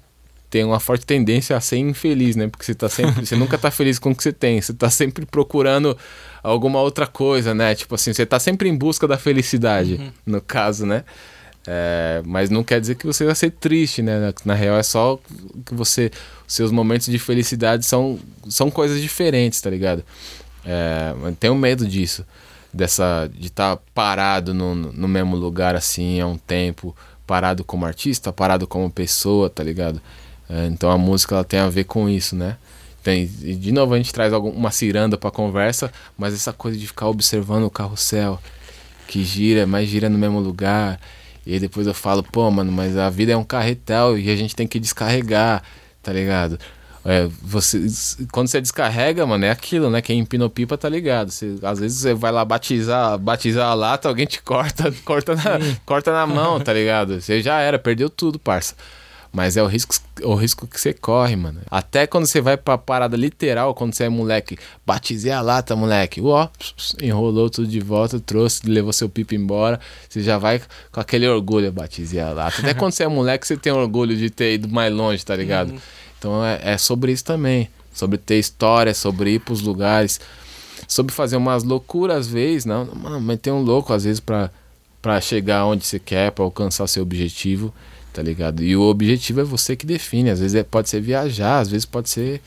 tem uma forte tendência a ser infeliz, né? Porque você tá sempre, você nunca tá feliz com o que você tem, você tá sempre procurando alguma outra coisa, né? Tipo assim, você tá sempre em busca da felicidade, no caso, né? É, mas não quer dizer que você vai ser triste, né? Na, na real é só que você, seus momentos de felicidade são, são coisas diferentes, tá ligado? É, tenho medo disso, dessa de estar parado no, no mesmo lugar assim há um tempo, parado como artista, parado como pessoa, tá ligado? É, então a música ela tem a ver com isso, né? Tem, e de novo a gente traz algum, uma ciranda pra conversa, mas essa coisa de ficar observando o carrossel que gira, mas gira no mesmo lugar. E aí depois eu falo, pô, mano, mas a vida é um carretel e a gente tem que descarregar, tá ligado? É, você, quando você descarrega, mano, é aquilo, né? Quem empinou pipa tá ligado. Você, às vezes você vai lá batizar, batizar a lata, alguém te corta, corta na, corta na mão, tá ligado? Você já era, perdeu tudo, parça. Mas é o risco, o risco que você corre, mano. Até quando você vai pra parada literal, quando você é moleque, batizei a lata, moleque. Ó, enrolou tudo de volta, trouxe, levou seu pipo embora. Você já vai com aquele orgulho, batizei a lata. Até quando você é moleque, você tem orgulho de ter ido mais longe, tá ligado? Então é, é sobre isso também. Sobre ter história, sobre ir pros lugares. Sobre fazer umas loucuras às vezes, não. Mano, mas tem um louco às vezes pra, pra chegar onde você quer, pra alcançar seu objetivo tá ligado? E o objetivo é você que define. Às vezes é, pode ser viajar, às vezes pode ser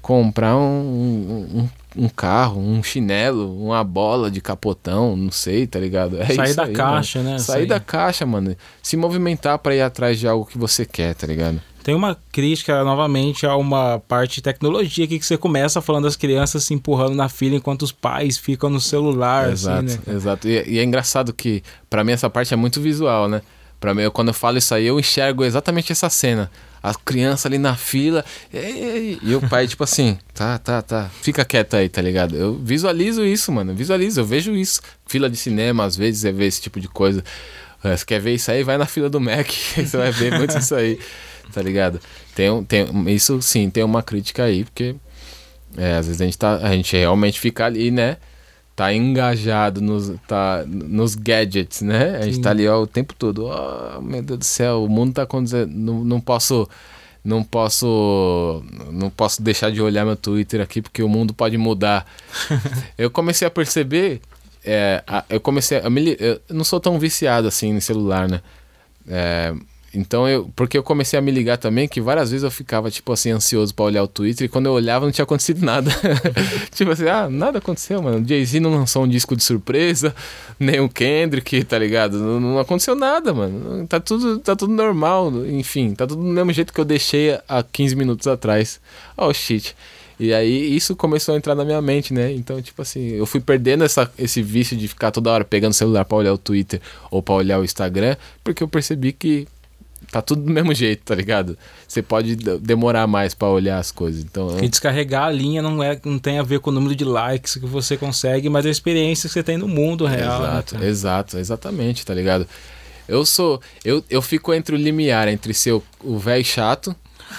comprar um, um, um carro, um chinelo, uma bola de capotão, não sei, tá ligado? É Sair isso da aí, caixa, mano. né? Sair Sair- da caixa, mano. Se movimentar pra ir atrás de algo que você quer, tá ligado? Tem uma crítica novamente a uma parte de tecnologia aqui que você começa falando das crianças se empurrando na fila enquanto os pais ficam no celular, Exato, assim, né? exato. E, e é engraçado que, pra mim, essa parte é muito visual, né? Pra mim, quando eu falo isso aí, eu enxergo exatamente essa cena. A criança ali na fila, e, e o pai, tipo assim, tá, tá, tá, fica quieto aí, tá ligado? Eu visualizo isso, mano, visualizo, eu vejo isso. Fila de cinema, às vezes, você vê esse tipo de coisa. É, Você quer ver isso aí? Vai na fila do Mac, você vai ver muito isso aí, tá ligado? Tem, tem, isso sim, tem uma crítica aí, porque é, às vezes a gente, tá, a gente realmente fica ali, né? Tá engajado nos, tá, nos gadgets, né? A gente Sim. tá ali ó, o tempo todo. Oh, meu Deus do céu, o mundo tá acontecendo. Não, não posso. Não posso. Não posso deixar de olhar meu Twitter aqui, porque o mundo pode mudar. eu comecei a perceber. é, a- eu comecei a me Eu não sou tão viciado assim no celular, né? É, então eu. Porque eu comecei a me ligar também que várias vezes eu ficava, tipo assim, ansioso pra olhar o Twitter e quando eu olhava não tinha acontecido nada. tipo assim, ah, nada aconteceu, mano. Jay-Z não lançou um disco de surpresa, nem o Kendrick, tá ligado? Não, não aconteceu nada, mano. Tá tudo, tá tudo normal. Enfim, tá tudo do mesmo jeito que eu deixei há 15 minutos atrás. Oh shit. E aí isso começou a entrar na minha mente, né? Então, tipo assim, eu fui perdendo essa, esse vício de ficar toda hora pegando o celular pra olhar o Twitter ou pra olhar o Instagram, porque eu percebi que tá tudo do mesmo jeito, tá ligado? Você pode de- demorar mais pra olhar as coisas. Então, Que descarregar a linha não, é, não tem a ver com o número de likes que você consegue, mas a experiência que você tem no mundo real. né, Exato, cara? exato, exatamente, tá ligado? Eu sou. Eu, eu fico entre o limiar, entre ser o- o velho chato,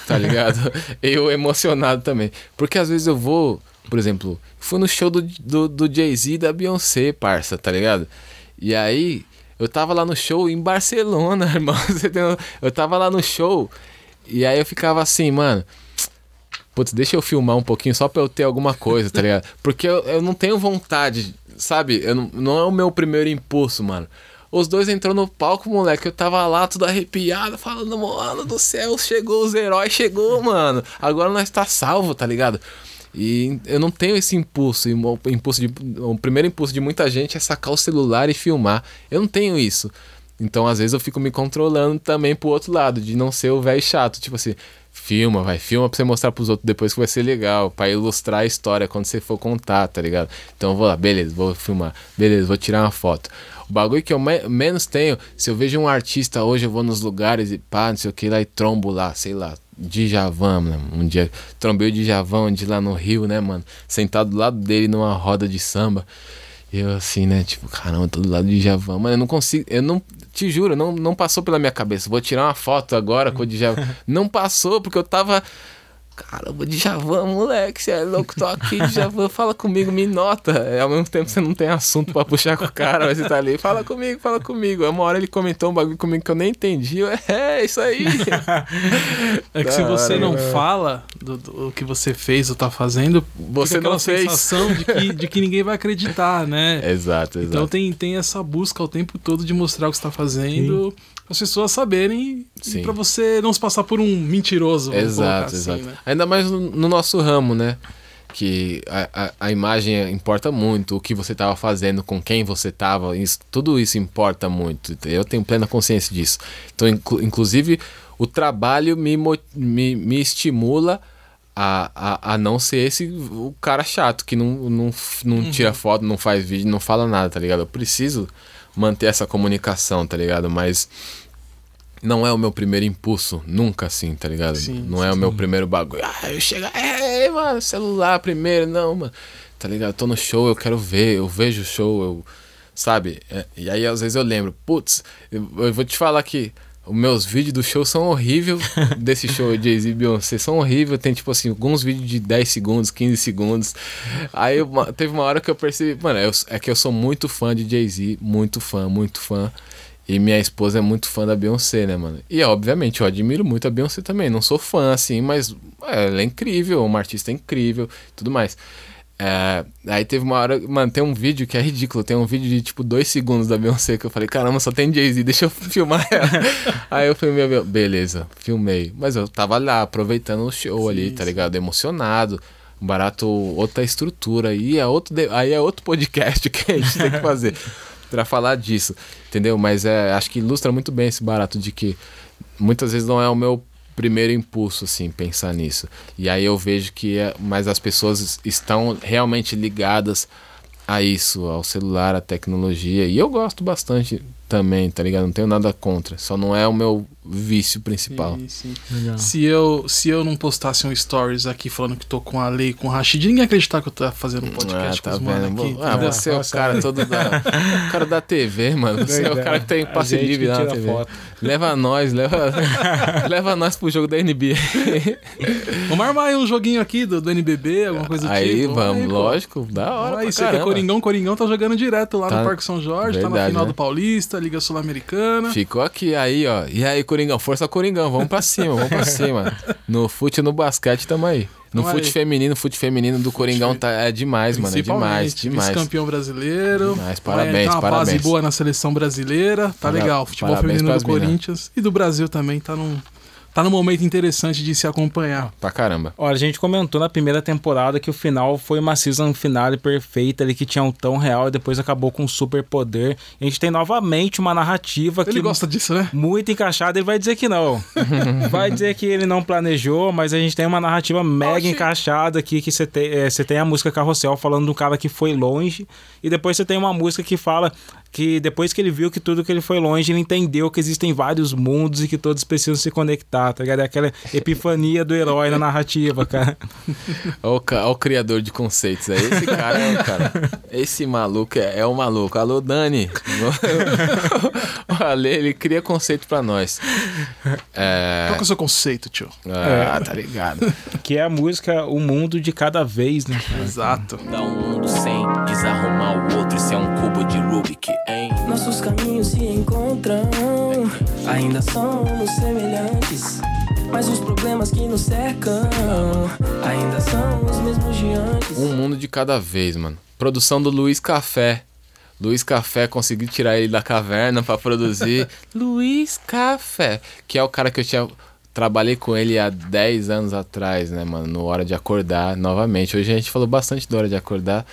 tá ligado? e o emocionado também. Porque às vezes eu vou, por exemplo, fui no show do, do, do Jay-Z e da Beyoncé, parça, tá ligado? E aí, eu tava lá no show em Barcelona, irmão. Eu tava lá no show e aí eu ficava assim, mano. Putz, deixa eu filmar um pouquinho só pra eu ter alguma coisa, tá ligado? Porque eu, eu não tenho vontade, sabe? Eu não, não é o meu primeiro impulso, mano. Os dois entrou no palco, moleque. Eu tava lá, tudo arrepiado, falando, mano do céu, chegou os heróis, chegou, mano. Agora nós tá salvo, tá ligado? E eu não tenho esse impulso. O, impulso de, o primeiro impulso de muita gente é sacar o celular e filmar. Eu não tenho isso. Então, às vezes, eu fico me controlando também pro outro lado, de não ser o velho chato. Tipo assim, filma, vai, filma pra você mostrar pros outros depois que vai ser legal, pra ilustrar a história quando você for contar, tá ligado? Então, eu vou lá, beleza, vou filmar, beleza, vou tirar uma foto. O bagulho que eu me- menos tenho, se eu vejo um artista hoje, eu vou nos lugares e pá, não sei o que lá, e trombo lá, sei lá, Djavan, mano. Um dia trombei o Djavan, um dia lá no Rio, né, mano? Sentado do lado dele numa roda de samba. E eu assim, né, tipo, caramba, tô do lado de Djavan. Mano, eu não consigo, eu não, te juro, não, não passou pela minha cabeça. Vou tirar uma foto agora com o Djavan. não passou, porque eu tava... Caramba, Djavan, moleque, você é louco, tô aqui, Djavan, fala comigo, me nota. É, ao mesmo tempo você não tem assunto pra puxar com o cara, mas você tá ali, fala comigo, fala comigo. Aí uma hora ele comentou um bagulho comigo que eu nem entendi. Eu, é, isso aí. É que Da se você hora, não né? fala do, do que você fez ou tá fazendo, Você não fez. sensação de que, de que ninguém vai acreditar, né? Exato, exato. Então tem, tem essa busca o tempo todo de mostrar o que você tá fazendo, para as pessoas saberem pra você não se passar por um mentiroso. Exato, assim, exato. né? Ainda mais no, no nosso ramo, né? Que a, a, a imagem importa muito, o que você estava fazendo, com quem você estava, isso, tudo isso importa muito. Eu tenho plena consciência disso. Então, inclu- inclusive, o trabalho me, me, me estimula a, a, a não ser esse o cara chato que não, não, não tira foto, não faz vídeo, não fala nada, tá ligado? Eu preciso manter essa comunicação, tá ligado? Mas não é o meu primeiro impulso, nunca assim, tá ligado? Sim, não é o meu primeiro bagulho. Ah, eu chego, é, mano, celular primeiro, não, mano. Tá ligado? Eu tô no show, eu quero ver, eu vejo o show, eu. Sabe? É, e aí às vezes eu lembro, putz, eu, eu vou te falar que os meus vídeos do show são horríveis, desse show Jay-Z e Beyoncé, são horríveis. Tem tipo assim, alguns vídeos de 10 segundos, 15 segundos. Aí teve uma hora que eu percebi, mano, eu- é que eu sou muito fã de Jay-Z, muito fã, muito fã. E minha esposa é muito fã da Beyoncé, né, mano? E obviamente eu admiro muito a Beyoncé também. Não sou fã, assim, mas é, ela é incrível, é uma artista incrível tudo mais. É, aí teve uma hora, mano, tem um vídeo que é ridículo. Tem um vídeo de tipo dois segundos da Beyoncé que eu falei, caramba, só tem Jay-Z, deixa eu filmar ela. aí eu filmei, a Beyoncé, beleza, filmei. Mas eu tava lá aproveitando o show ali, tá ligado? Emocionado. Barato, outra estrutura. Aí é outro, de- aí é outro podcast que a gente tem que fazer pra falar disso, entendeu? Mas é, acho que ilustra muito bem esse barato de que muitas vezes não é o meu primeiro impulso, assim, pensar nisso. E aí eu vejo que é, mas as pessoas estão realmente ligadas a isso, ao celular, à tecnologia. E eu gosto bastante também, tá ligado? Não tenho nada contra. Só não é o meu vício principal. Sim, sim. Se eu, se eu não postasse um stories aqui falando que tô com a Lei, com o Rashid, ninguém ia acreditar que eu tô fazendo um podcast ah, tá com os mano aqui. ah, você é o cara todo da. o cara da TV, mano. Você é o cara que tem passe livre lá na TV. foto. Leva nós, leva, leva nós pro jogo da NBA. Vamos armar aí um joguinho aqui do, do NBB, alguma coisa do Aí tipo. vamos, aí, pô. lógico, da hora. Aí, você que é. Coringão, Coringão tá jogando direto lá Tá- no Parque São Jorge, tá na Verdade, final né? do Paulista, Liga Sul-Americana. Ficou aqui, aí, ó. E aí, Coringão, força Coringão, vamos pra cima, vamos pra cima. No fute e no basquete tamo aí. No fute feminino, fute feminino do Coringão tá, é demais, mano. É demais, demais. Vice-campeão brasileiro. Demais, parabéns, ter uma base parabéns. boa na seleção brasileira. Tá Para- legal. Futebol parabéns feminino do. Corinthians e do Brasil também tá num, tá num momento interessante de se acompanhar. Pra caramba. Olha, a gente comentou na primeira temporada que o final foi uma season finale perfeita ali, que tinha um tão real e depois acabou com um super poder. A gente tem novamente uma narrativa Ele que gosta disso, né? muito encaixada, ele vai dizer que não. vai dizer que ele não planejou, mas a gente tem uma narrativa mega Oxi. encaixada aqui, que você tem, é, você tem a música Carrossel falando do cara que foi longe, e depois você tem uma música que fala que depois que ele viu que tudo que ele foi longe, ele entendeu que existem vários mundos e que todos precisam se conectar, tá ligado? É aquela epifania do herói na narrativa, cara. Olha o, criador de conceitos aí. Esse cara é o cara. Esse maluco é, é o maluco. Alô, Dani. o Ale, ele cria conceito pra nós. É. Qual que é o seu conceito, tio? Ah, tá ligado. Que é a música O Mundo de Cada Vez, né? cara? Exato. Dá um mundo sem desarrumar o outro. Isso é um cubo de Rubik, hein? Nossos caminhos se encontram, ainda somos semelhantes. Mas os problemas que nos cercam ainda são os mesmos de antes. Um mundo de cada vez, mano. Produção do Luiz Café. Luiz Café, consegui tirar ele da caverna pra produzir. Luiz Café, que é o cara que eu tinha. Trabalhei com ele há 10 anos atrás, né, mano? No Hora de Acordar, novamente. Hoje a gente falou bastante da Hora de Acordar.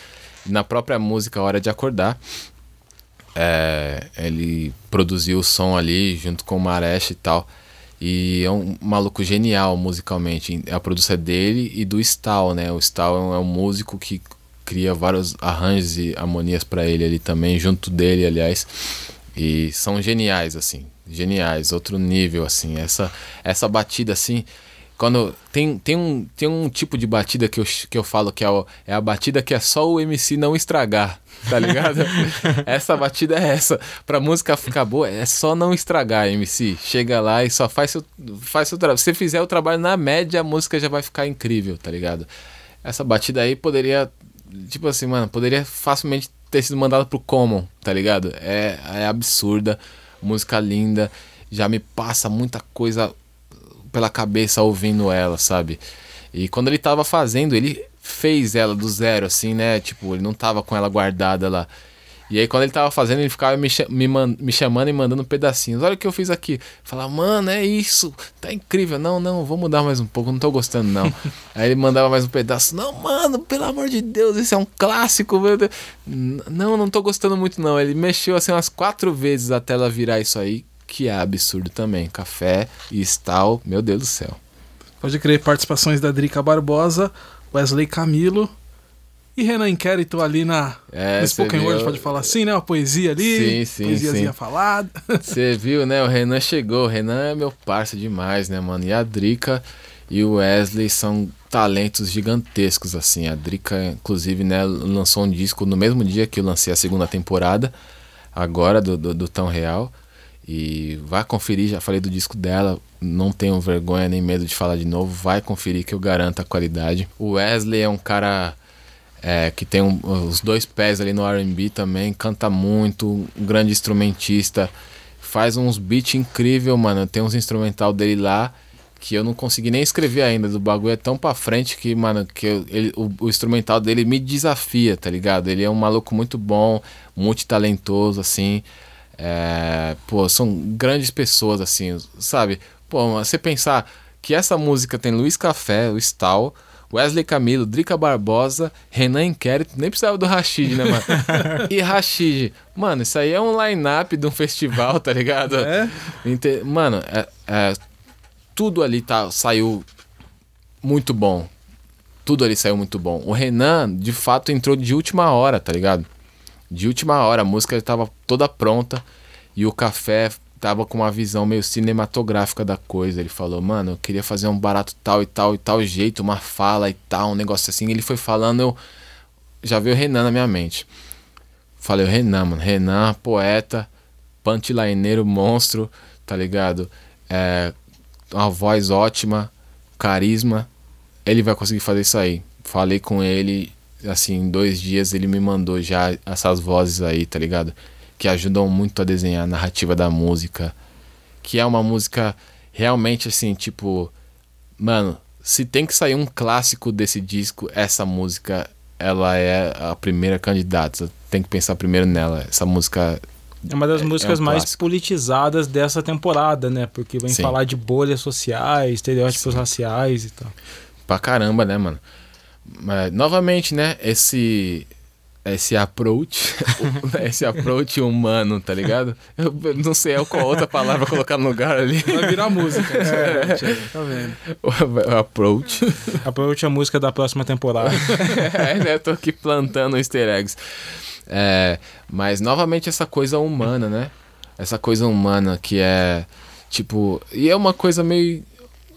Na própria música Hora de Acordar. É, ele produziu o som ali junto com o Mareste e tal. E é um maluco genial musicalmente. A produção é dele e do Stal, né? O Stal é um, é um músico que cria vários arranjos e harmonias pra ele ali também, junto dele, aliás. E são geniais, assim. Geniais, outro nível, assim. Essa, essa batida, assim. Quando tem, tem, um, tem um tipo de batida que eu, que eu falo que é, o- é a batida que é só o MC não estragar, tá ligado? essa batida é essa. Pra música ficar boa, é só não estragar, MC. Chega lá e só faz seu, faz seu trabalho. Se você fizer o trabalho na média, a música já vai ficar incrível, tá ligado? Essa batida aí poderia, tipo assim, mano, poderia facilmente ter sido mandada pro Common, tá ligado? É, é absurda, música linda, já me passa muita coisa pela cabeça ouvindo ela, sabe? E quando ele tava fazendo, ele fez ela do zero, assim, né? Tipo, ele não tava com ela guardada lá. E aí, quando ele tava fazendo, ele ficava me, me, me chamando e mandando pedacinhos. Olha o que eu fiz aqui. Falava, mano, é isso, tá incrível. Não, não, vou mudar mais um pouco, não tô gostando, não. aí ele mandava mais um pedaço. Não, mano, pelo amor de Deus, esse é um clássico, meu Deus. Não, não tô gostando muito, não. Ele mexeu assim umas quatro vezes até ela virar isso aí, que é absurdo também. Café e Stal, meu Deus do céu. Pode crer, participações da Drica Barbosa, Wesley Camilo e Renan Inquérito ali na É, no Spoken Word, pode falar assim, né? Uma poesia ali, Sim, sim, poesiazinha sim. falada. Você viu, né? O Renan chegou. O Renan é meu parça demais, né, mano? E a Drica e o Wesley são talentos gigantescos, assim. A Drica, inclusive, né, lançou um disco no mesmo dia que eu lancei a segunda temporada, agora, do, do, do Tão Real. E vai conferir, já falei do disco dela, não tenho vergonha nem medo de falar de novo. Vai conferir que eu garanto a qualidade. O Wesley é um cara é, que tem um- os dois pés ali no R&B também, canta muito, um grande instrumentista, faz uns beats incrível, mano. Tem uns instrumental dele lá que eu não consegui nem escrever ainda. Do bagulho é tão pra frente que, mano, que eu- ele, o, o instrumental dele me desafia, tá ligado? Ele é um maluco muito bom, multitalentoso, assim. É, pô, são grandes pessoas, assim, sabe? Pô, você pensar que essa música tem Luiz Café, o Stal, Wesley Camilo, Drica Barbosa, Renan Inquérito, nem precisava do Rashid, né, mano? e Rashid, mano, isso aí é um line-up de um festival, tá ligado? É? Mano, é, é tudo ali tá, saiu muito bom. Tudo ali saiu muito bom. O Renan, de fato, entrou de última hora, tá ligado? De última hora, a música já tava toda pronta e o café tava com uma visão meio cinematográfica da coisa. Ele falou, mano, eu queria fazer um barato tal e tal e tal jeito, uma fala e tal, um negócio assim. Ele foi falando, eu já veio o Renan na minha mente. Falei, o Renan, mano, Renan, poeta, punchlineiro monstro, tá ligado? É, uma voz ótima, carisma. Ele vai conseguir fazer isso aí. Falei com ele, assim, em dois dias ele me mandou já essas vozes aí, tá ligado? Que ajudam muito a desenhar a narrativa da música. Que é uma música realmente assim, tipo. Mano, se tem que sair um clássico desse disco, essa música ela é a primeira candidata. Tem que pensar primeiro nela. Essa música É uma das É- músicas é um mais politizadas dessa temporada, né? Porque vem Sim. falar de bolhas sociais, estereótipos raciais e tal. pra caramba, né, mano? Mas, novamente, né, esse esse approach, esse approach humano, tá ligado? Eu não sei qual outra palavra colocar no lugar ali. Vai virar música. É. Tá vendo? O approach. Aproveite a música da próxima temporada. é, né? Eu tô aqui plantando easter eggs. É, mas novamente essa coisa humana, né? Essa coisa humana que é tipo. E é uma coisa meio.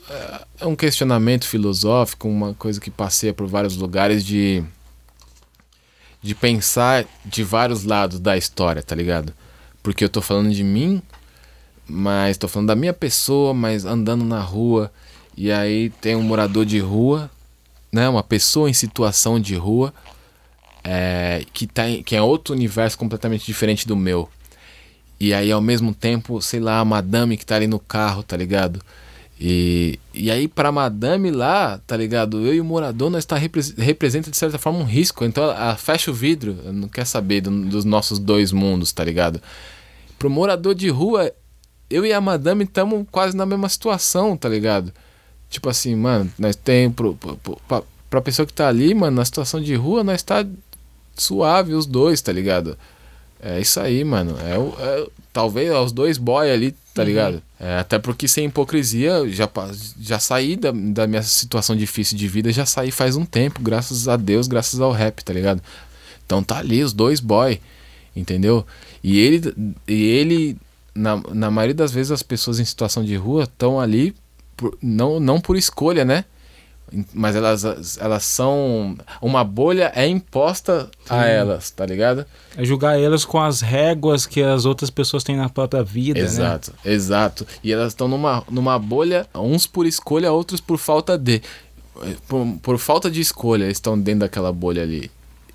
É- É um questionamento filosófico, uma coisa que passeia por vários lugares de. De pensar de vários lados da história, tá ligado? Porque eu tô falando de mim, mas tô falando da minha pessoa, mas andando na rua. E aí tem um morador de rua, né? Uma pessoa em situação de rua é, que, tá em, que é outro universo completamente diferente do meu. E aí, ao mesmo tempo, sei lá, a madame que tá ali no carro, tá ligado? E, e aí, pra madame lá, tá ligado? Eu e o morador, nós tá repre- representa de certa forma um risco. Então, ela, ela fecha o vidro, não quer saber do- dos nossos dois mundos, tá ligado? Pro morador de rua, eu e a madame estamos quase na mesma situação, tá ligado? Tipo assim, mano, nós tem. Pro, pro, pro, pra, pra pessoa que tá ali, mano, na situação de rua, nós tá suave os dois, tá ligado? É isso aí, mano. É, é- talvez é os dois boy ali, tá ligado? É, até porque sem hipocrisia, eu já, já saí da, da minha situação difícil de vida, já saí faz um tempo, graças a Deus, graças ao rap, tá ligado? Então tá ali os dois boy, entendeu? E ele, e ele na, na maioria das vezes, as pessoas em situação de rua estão ali por- não, não por escolha, né? Mas elas, elas são. Uma bolha é imposta a elas, tá ligado? É julgar elas com as réguas que as outras pessoas têm na própria vida, né? Exato, exato. E elas estão numa, numa bolha, uns por escolha, outros por falta de. Por, por falta de escolha, estão dentro daquela bolha ali.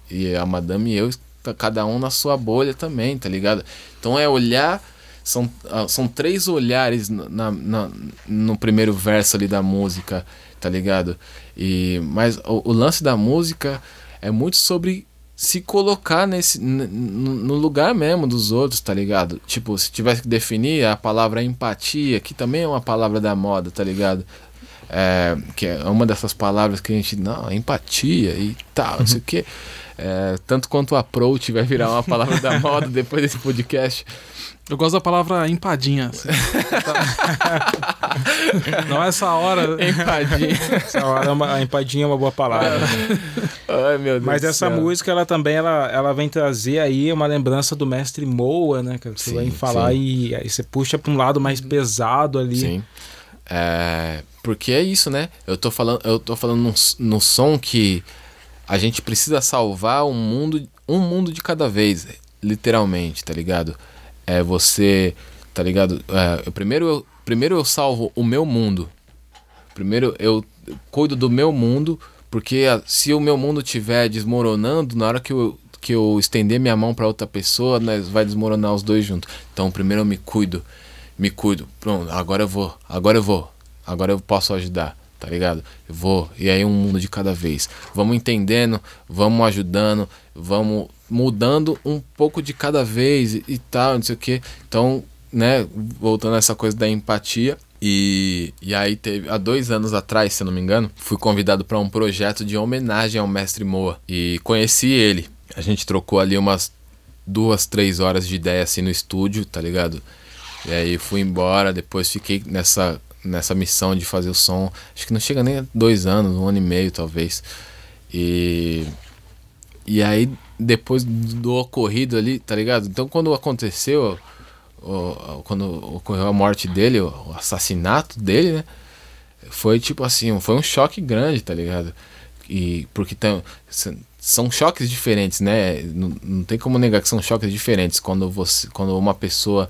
E a madame e eu, tá cada um na sua bolha também, tá ligado? Então é olhar. São, ah, são três olhares na, na- no primeiro verso ali da música, tá ligado? E, mas o, o lance da música é muito sobre se colocar nesse no lugar mesmo dos outros, tá ligado? Tipo, se tivesse que definir a palavra empatia, que também é uma palavra da moda, tá ligado? É, que é uma dessas palavras que a gente, não, empatia e tal, não sei o quê. É, tanto quanto approach vai virar uma palavra da moda depois desse podcast. Eu gosto da palavra empadinha. assim. Não é essa hora. Empadinha. Essa hora é uma- a empadinha é uma boa palavra. Ai, meu Deus Mas essa céu. música, ela também ela, ela vem trazer aí uma lembrança do mestre Moa, né? Que você Sim, vai falar sim. e aí você puxa pra um lado mais pesado ali. Sim. É, porque é isso, né? Eu tô falando, eu tô falando no, no som que a gente precisa salvar um mundo, um mundo de cada vez, literalmente, tá ligado? É você, tá ligado? É, primeiro, eu, primeiro eu salvo o meu mundo. Primeiro eu cuido do meu mundo, porque se o meu mundo estiver desmoronando, na hora que eu, que eu estender minha mão para outra pessoa, nós vai desmoronar os dois juntos. Então, primeiro eu me cuido, me cuido. Pronto, agora eu vou, agora eu vou, agora eu posso ajudar, tá ligado? Eu vou, e aí um mundo de cada vez. Vamos entendendo, vamos ajudando, vamos mudando um pouco de cada vez e, e tal, não sei o que. Então, né, voltando a essa coisa da empatia. E, e aí teve, há dois anos atrás, se não me engano, fui convidado para um projeto de homenagem ao mestre Moa. E conheci ele. A gente trocou ali umas duas, três horas de ideia assim no estúdio, tá ligado? E aí fui embora, depois fiquei nessa, nessa missão de fazer o som. Acho que não chega nem a dois anos, um ano e meio talvez. E. E aí, depois do ocorrido ali, tá ligado? Então, quando aconteceu, quando ocorreu a morte dele, o assassinato dele, né? Foi tipo assim, foi um choque grande, tá ligado? E porque s- são choques diferentes, né? Não, não tem como negar que são choques diferentes quando você, quando uma pessoa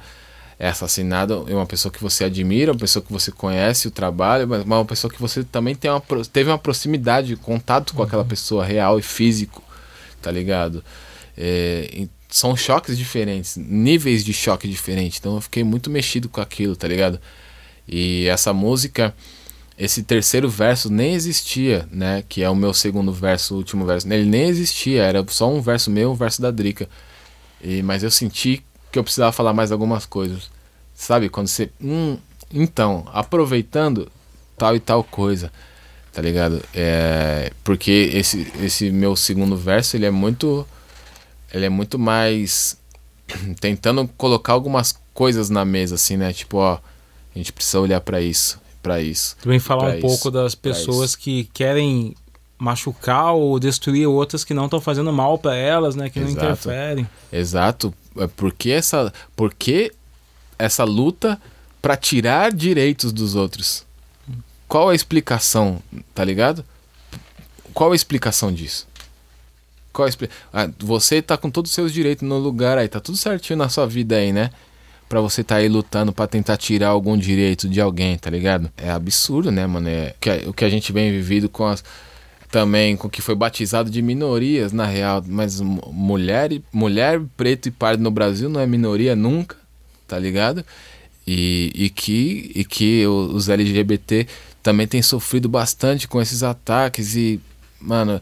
é assassinada, é uma pessoa que você admira, uma pessoa que você conhece o trabalho, mas uma pessoa que você também tem uma, teve uma proximidade, contato com aquela pessoa real e físico, tá ligado? É, são choques diferentes, níveis de choque diferentes. Então eu fiquei muito mexido com aquilo, tá ligado? E essa música, esse terceiro verso nem existia, né? Que é o meu segundo verso, o último verso. Ele nem existia, era só um verso meu, um verso da Drica. E, mas eu senti que eu precisava falar mais algumas coisas. Sabe? Quando você. Hum, então, aproveitando tal e tal coisa. Tá ligado? É, porque esse, esse meu segundo verso, ele é muito. Ele é muito mais. Tentando colocar algumas coisas na mesa, assim, né? Tipo, ó. A gente precisa olhar pra isso. Pra isso. Também falar um isso, pouco das pessoas que querem machucar ou destruir outras que não estão fazendo mal pra elas, né? Que não Exato. interferem. Exato. É Porque essa, porque essa luta pra tirar direitos dos outros? Qual a explicação, tá ligado? Qual a explicação disso? Qual a expli- ah, você tá com todos os seus direitos no lugar aí, tá tudo certinho na sua vida aí, né? Pra você tá aí lutando pra tentar tirar algum direito de alguém, tá ligado? É absurdo, né, mano? É, o que a gente vem vivido com as também com que foi batizado de minorias, na real, mas mu- mulher, mulher preto e pardo no Brasil não é minoria nunca, tá ligado? E, e que, e que os LGBT também têm sofrido bastante com esses ataques e, mano,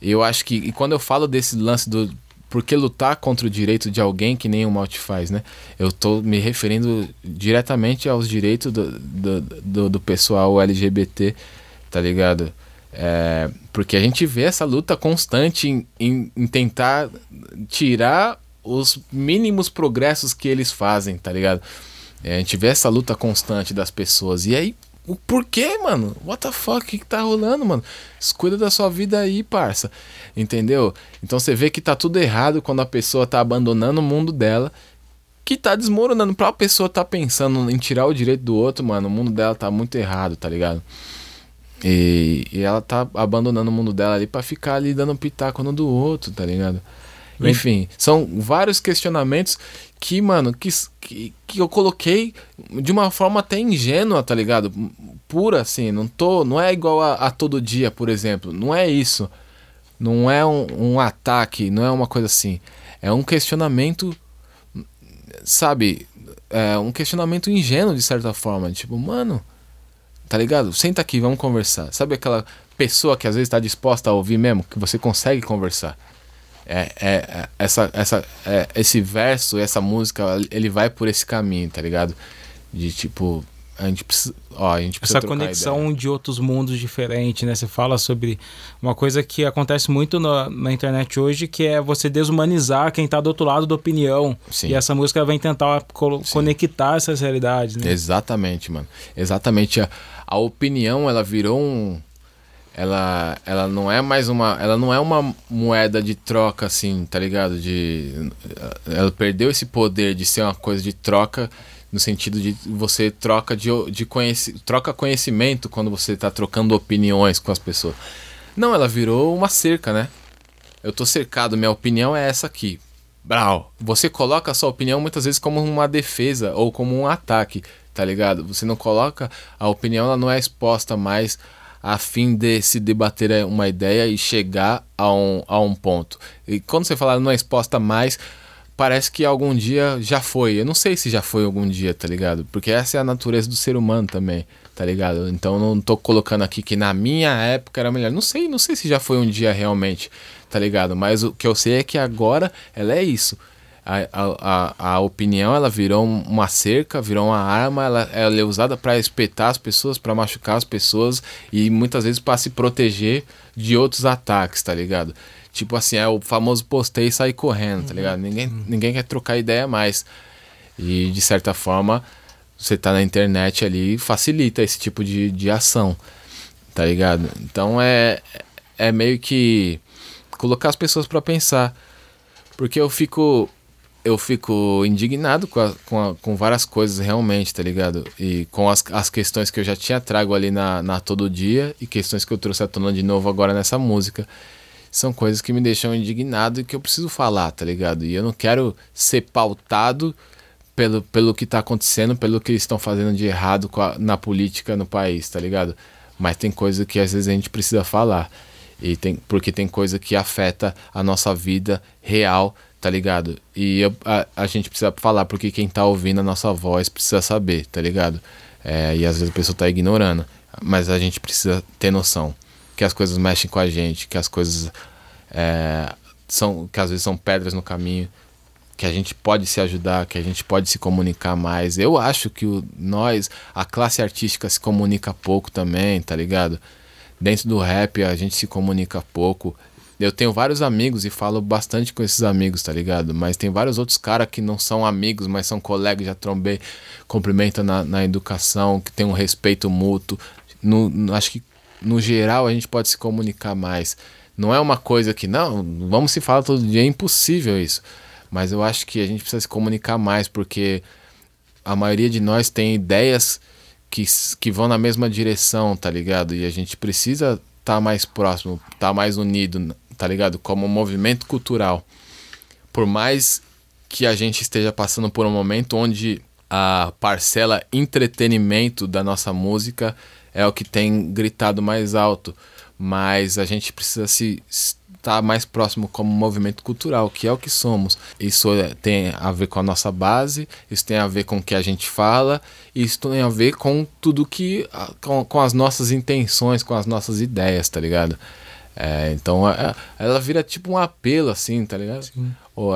eu acho que, e quando eu falo desse lance do por que lutar contra o direito de alguém que nem o mal te faz, né? Eu tô me referindo diretamente aos direitos do, do, do, do pessoal LGBT, tá ligado? É, porque a gente vê essa luta constante em, em, em tentar tirar os mínimos progressos que eles fazem, tá ligado? É, a gente vê essa luta constante das pessoas. E aí, o porquê, mano? What the fuck? O que, que tá rolando, mano? Cuida da sua vida aí, parça. Entendeu? Então você vê que tá tudo errado quando a pessoa tá abandonando o mundo dela. Que tá desmoronando. Pra pessoa tá pensando em tirar o direito do outro, mano, o mundo dela tá muito errado, tá ligado? E, e ela tá abandonando o mundo dela ali pra ficar ali dando pitaco no do outro, tá ligado? Enfim, são vários questionamentos que, mano, que, que, que eu coloquei de uma forma até ingênua, tá ligado? Pura, assim, não tô. Não é igual a, a todo dia, por exemplo. Não é isso. Não é um, um ataque, não é uma coisa assim. É um questionamento, sabe? É um questionamento ingênuo, de certa forma. Tipo, mano, tá ligado? Senta aqui, vamos conversar. Sabe aquela pessoa que às vezes tá disposta a ouvir mesmo, que você consegue conversar? É, é, é- essa, essa, é, esse verso, essa música, ele vai por esse caminho, tá ligado? De tipo, a gente precisa, ó, a gente precisa Essa conexão de outros mundos diferentes, né? Você fala sobre uma coisa que acontece muito na, na internet hoje, que é você desumanizar quem tá do outro lado da opinião. Sim. E essa música vem tentar colo- conectar essas realidades, né? Exatamente, mano. Exatamente. A, a opinião, ela virou um. Ela, ela não é mais uma. Ela não é uma moeda de troca, assim, tá ligado? De. Ela perdeu esse poder de ser uma coisa de troca, no sentido de você troca de, de conheci, troca conhecimento quando você tá trocando opiniões com as pessoas. Não, ela virou uma cerca, né? Eu tô cercado, minha opinião é essa aqui. Brau. Você coloca a sua opinião muitas vezes como uma defesa ou como um ataque, tá ligado? Você não coloca a opinião, ela não é exposta mais a fim de se debater uma ideia e chegar a um, a um ponto. E quando você fala não é exposta mais, parece que algum dia já foi. Eu não sei se já foi algum dia, tá ligado? Porque essa é a natureza do ser humano também, tá ligado? Então não tô colocando aqui que na minha época era melhor. Não sei, não sei se já foi um dia realmente, tá ligado? Mas o que eu sei é que agora ela é isso. A, a, a, opinião ela virou um- uma cerca, virou uma arma, ela, ela é usada para espetar as pessoas, para machucar as pessoas e muitas vezes para se proteger de outros ataques, tá ligado? Tipo assim, é o famoso postei e sair correndo, tá ligado? Ninguém, ninguém quer trocar ideia mais. E de certa forma, você tá na internet ali, facilita esse tipo de, de ação, tá ligado? Então é, é meio que colocar as pessoas para pensar. Porque eu fico eu fico indignado com, a, com, a, com, várias coisas realmente, tá ligado? E com as, as questões que eu já tinha trago ali na, na Todo Dia e questões que eu trouxe à tona de novo agora nessa música. São coisas que me deixam indignado e que eu preciso falar, tá ligado? E eu não quero ser pautado pelo, pelo que tá acontecendo, pelo que eles estão fazendo de errado a, na política no país, tá ligado? Mas tem coisa que às vezes a gente precisa falar. E tem, porque tem coisa que afeta a nossa vida real, tá ligado? E eu, a, a gente precisa falar porque quem tá ouvindo a nossa voz precisa saber, tá ligado? É, e às vezes a pessoa tá ignorando, mas a gente precisa ter noção que as coisas mexem com a gente, que as coisas é, são, que às vezes são pedras no caminho, que a gente pode se ajudar, que a gente pode se comunicar mais. Eu acho que o, nós, a classe artística se comunica pouco também, tá ligado? Dentro do rap a gente se comunica pouco. Eu tenho vários amigos e falo bastante com esses amigos, tá ligado? Mas tem vários outros caras que não são amigos, mas são colegas, já trombei, cumprimenta na, na educação, que tem um respeito mútuo. No, no, acho que no geral a gente pode se comunicar mais. Não é uma coisa que, não, vamos se falar todo dia, é impossível isso. Mas eu acho que a gente precisa se comunicar mais, porque a maioria de nós tem ideias que, que vão na mesma direção, tá ligado? E a gente precisa estar tá mais próximo, estar tá mais unido, tá ligado? Como um movimento cultural. Por mais que a gente esteja passando por um momento onde a parcela entretenimento da nossa música é o que tem gritado mais alto, mas a gente precisa se estar mais próximo como movimento cultural, que é o que somos. Isso é, tem a ver com a nossa base, isso tem a ver com o que a gente fala, isso tem a ver com tudo que. com, com as nossas intenções, com as nossas ideias, tá ligado? É, então é, ela vira tipo um apelo, assim, tá ligado?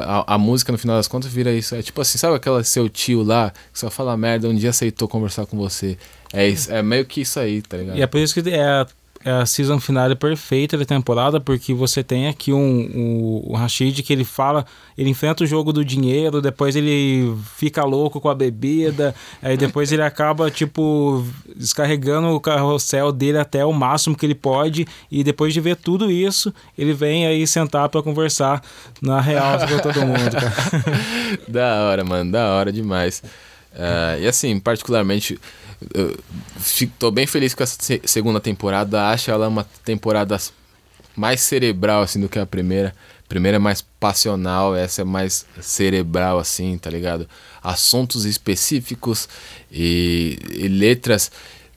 A, a, música, no final das contas, vira isso. É tipo assim, sabe aquela seu tio lá que só fala merda, um dia aceitou conversar com você. É, isso, é meio que isso aí, tá ligado? E é por isso que é é a season finale perfeita da temporada, porque você tem aqui um, um, um Rashid que ele fala, ele enfrenta o jogo do dinheiro, depois ele fica louco com a bebida, aí depois ele acaba, tipo, descarregando o carrossel dele até o máximo que ele pode, e depois de ver tudo isso, ele vem aí sentar para conversar na real com todo mundo, cara. da hora, mano, da hora demais. Uh, e assim, particularmente Estou bem feliz com essa segunda temporada. Acho ela uma temporada mais cerebral assim do que a primeira. A primeira é mais passional, essa é mais cerebral assim, tá ligado? Assuntos específicos e, e letras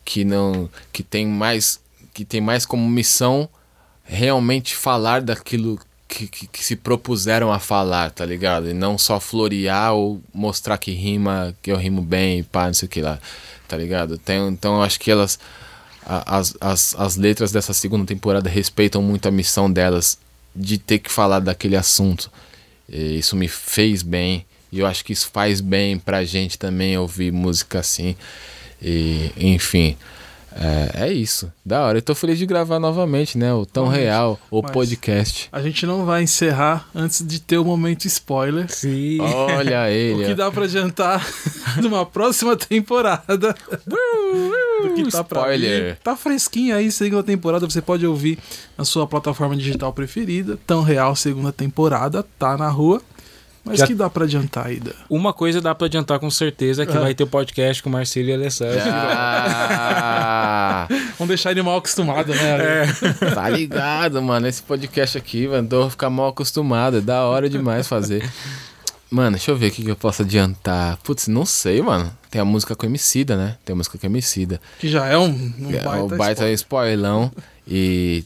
que não que tem mais que tem mais como missão realmente falar daquilo que, que, que, se propuseram a falar, tá ligado? E não só florear ou mostrar que rima, que eu rimo bem, pá, não sei o que lá tá ligado? Tem, então eu acho que elas. As, as, as letras dessa segunda temporada respeitam muito a missão delas de ter que falar daquele assunto. E isso me fez bem. E eu acho que isso faz bem pra gente também ouvir música assim. E, enfim. É, é, isso. Da hora. Eu tô feliz de gravar novamente, né? O Tão Real, o podcast. A gente não vai encerrar antes de ter o momento spoiler. Sim. Olha ele. o que dá pra adiantar numa próxima temporada. do que tá spoiler. Tá fresquinho aí, segunda temporada. Você pode ouvir na sua plataforma digital preferida. Tão Real, segunda temporada. Tá na rua. Mas Já... que dá pra adiantar aí? Da... Uma coisa dá pra adiantar com certeza, que é. vai ter podcast com Marcelo e Alessandro. Ah. Vamos deixar ele mal acostumado, né? É. Tá ligado, mano. Esse podcast aqui, mano, tô ficar mal acostumado. É da hora demais fazer. Mano, deixa eu ver o que, que eu posso adiantar. Putz, não sei, mano. Tem a música com Emicida, né? Tem a música com Emicida. Que já é um, um é, baita, o baita spoilão. E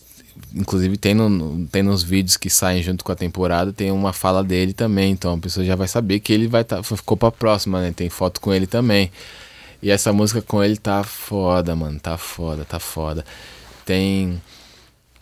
inclusive tem, no, tem nos vídeos que saem junto com a temporada, tem uma fala dele também, então a pessoa já vai saber que ele vai tá, ficou pra próxima, né? Tem foto com ele também. E essa música com ele tá foda, mano, tá foda, tá foda. Tem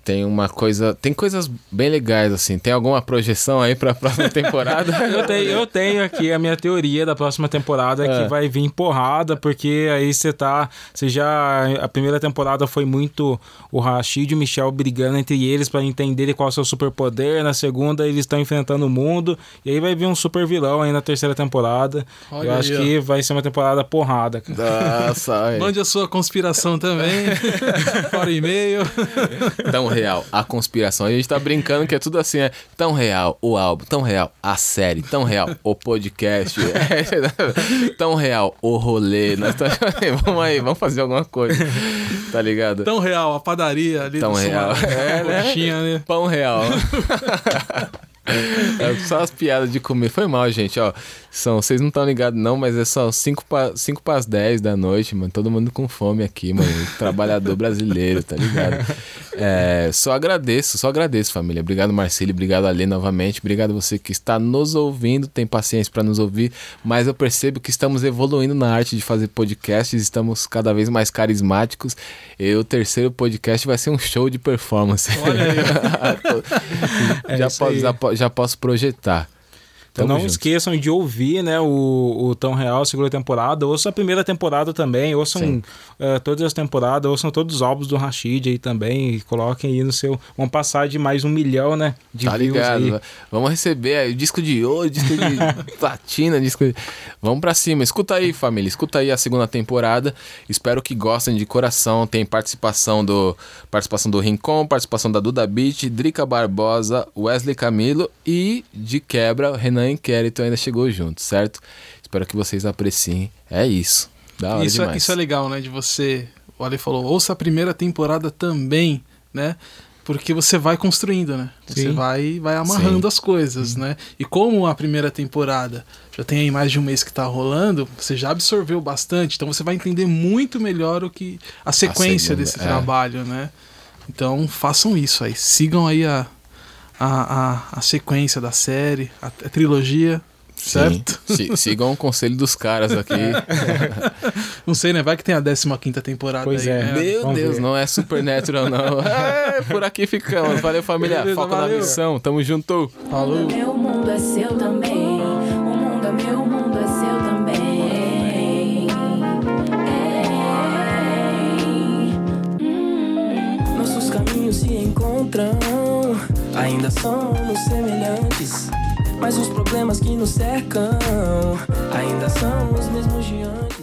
tem uma coisa. Tem coisas bem legais, assim. Tem alguma projeção aí pra próxima temporada? Eu tenho, eu tenho aqui a minha teoria da próxima temporada É. que vai vir porrada, porque aí você tá. Você já. A primeira temporada foi muito o Rashid e o Michel brigando entre eles pra entenderem qual é o seu superpoder. Na segunda, eles estão enfrentando o mundo. E aí vai vir um super vilão aí na terceira temporada. Olha eu acho aí, ó. que vai ser uma temporada porrada, cara. Nossa. Mande a sua conspiração também. Fora e-mail. Tão real, a conspiração. A gente tá brincando que é tudo assim, é tão real o álbum, tão real a série, tão real o podcast, é, tão real o rolê. Nós tá- vamos aí, vamos fazer alguma coisa, tá ligado? Tão real, a padaria ali Tão real. Sumaré, É, né? coxinha, né? Pão real. É só as piadas de comer. Foi mal, gente, ó. São, vocês não estão ligados não, mas é só 5 para 5 as 10 da noite, mano. Todo mundo com fome aqui, mano. Trabalhador brasileiro, tá ligado? É, só agradeço, só agradeço, família. Obrigado, Marcelo. Obrigado, Alê, novamente. Obrigado você que está nos ouvindo, tem paciência para nos ouvir. Mas eu percebo que estamos evoluindo na arte de fazer podcasts, estamos cada vez mais carismáticos. E o terceiro podcast vai ser um show de performance. Olha aí. É já, posso, aí. Já, po- já posso projetar. Então Tamo não junto. esqueçam de ouvir né, o, o Tão Real, a segunda temporada. Ouçam a primeira temporada também. Ouçam eh, todas as temporadas. Ouçam todos os álbuns do Rashid aí também. E coloquem aí no seu. Vão passar de mais um milhão, né? De Tá views ligado? aí. Vamos receber aí disco de ouro, disco de platina, disco de... Vamos pra cima. Escuta aí, família. Escuta aí a segunda temporada. Espero que gostem de coração. Tem participação do participação do Rincon, participação da Duda Beat, Drica Barbosa, Wesley Camilo e de quebra, o Renan Inquérito ainda chegou junto, certo? Espero que vocês apreciem. É isso. Da hora Isso é, demais. isso é legal, né? De você. O Ale falou, ouça a primeira temporada também, né? Porque você vai construindo, né? Você Sim. vai, vai amarrando as coisas, né? E como a primeira temporada já tem aí mais de um mês que tá rolando, você já absorveu bastante, então você vai entender muito melhor o que a sequência segunda, desse é. trabalho, né? Então façam isso aí, sigam aí a, a, a, a sequência da série, a, a trilogia, Sim. certo? Si- sigam o conselho dos caras aqui. Não sei, né? Vai que tem a 15 temporada Pois aí, é. né? Meu Vamos Deus, ver. não é Supernatural, não. É, por aqui ficamos. Valeu, família. Beleza, Foca na valeu. missão. Tamo junto. Falou. Meu mundo é seu também. O mundo é meu, o mundo é seu também. É. Hum. Nossos caminhos se encontram, ainda somos semelhantes. Mas os problemas que nos cercam ainda são os mesmos de.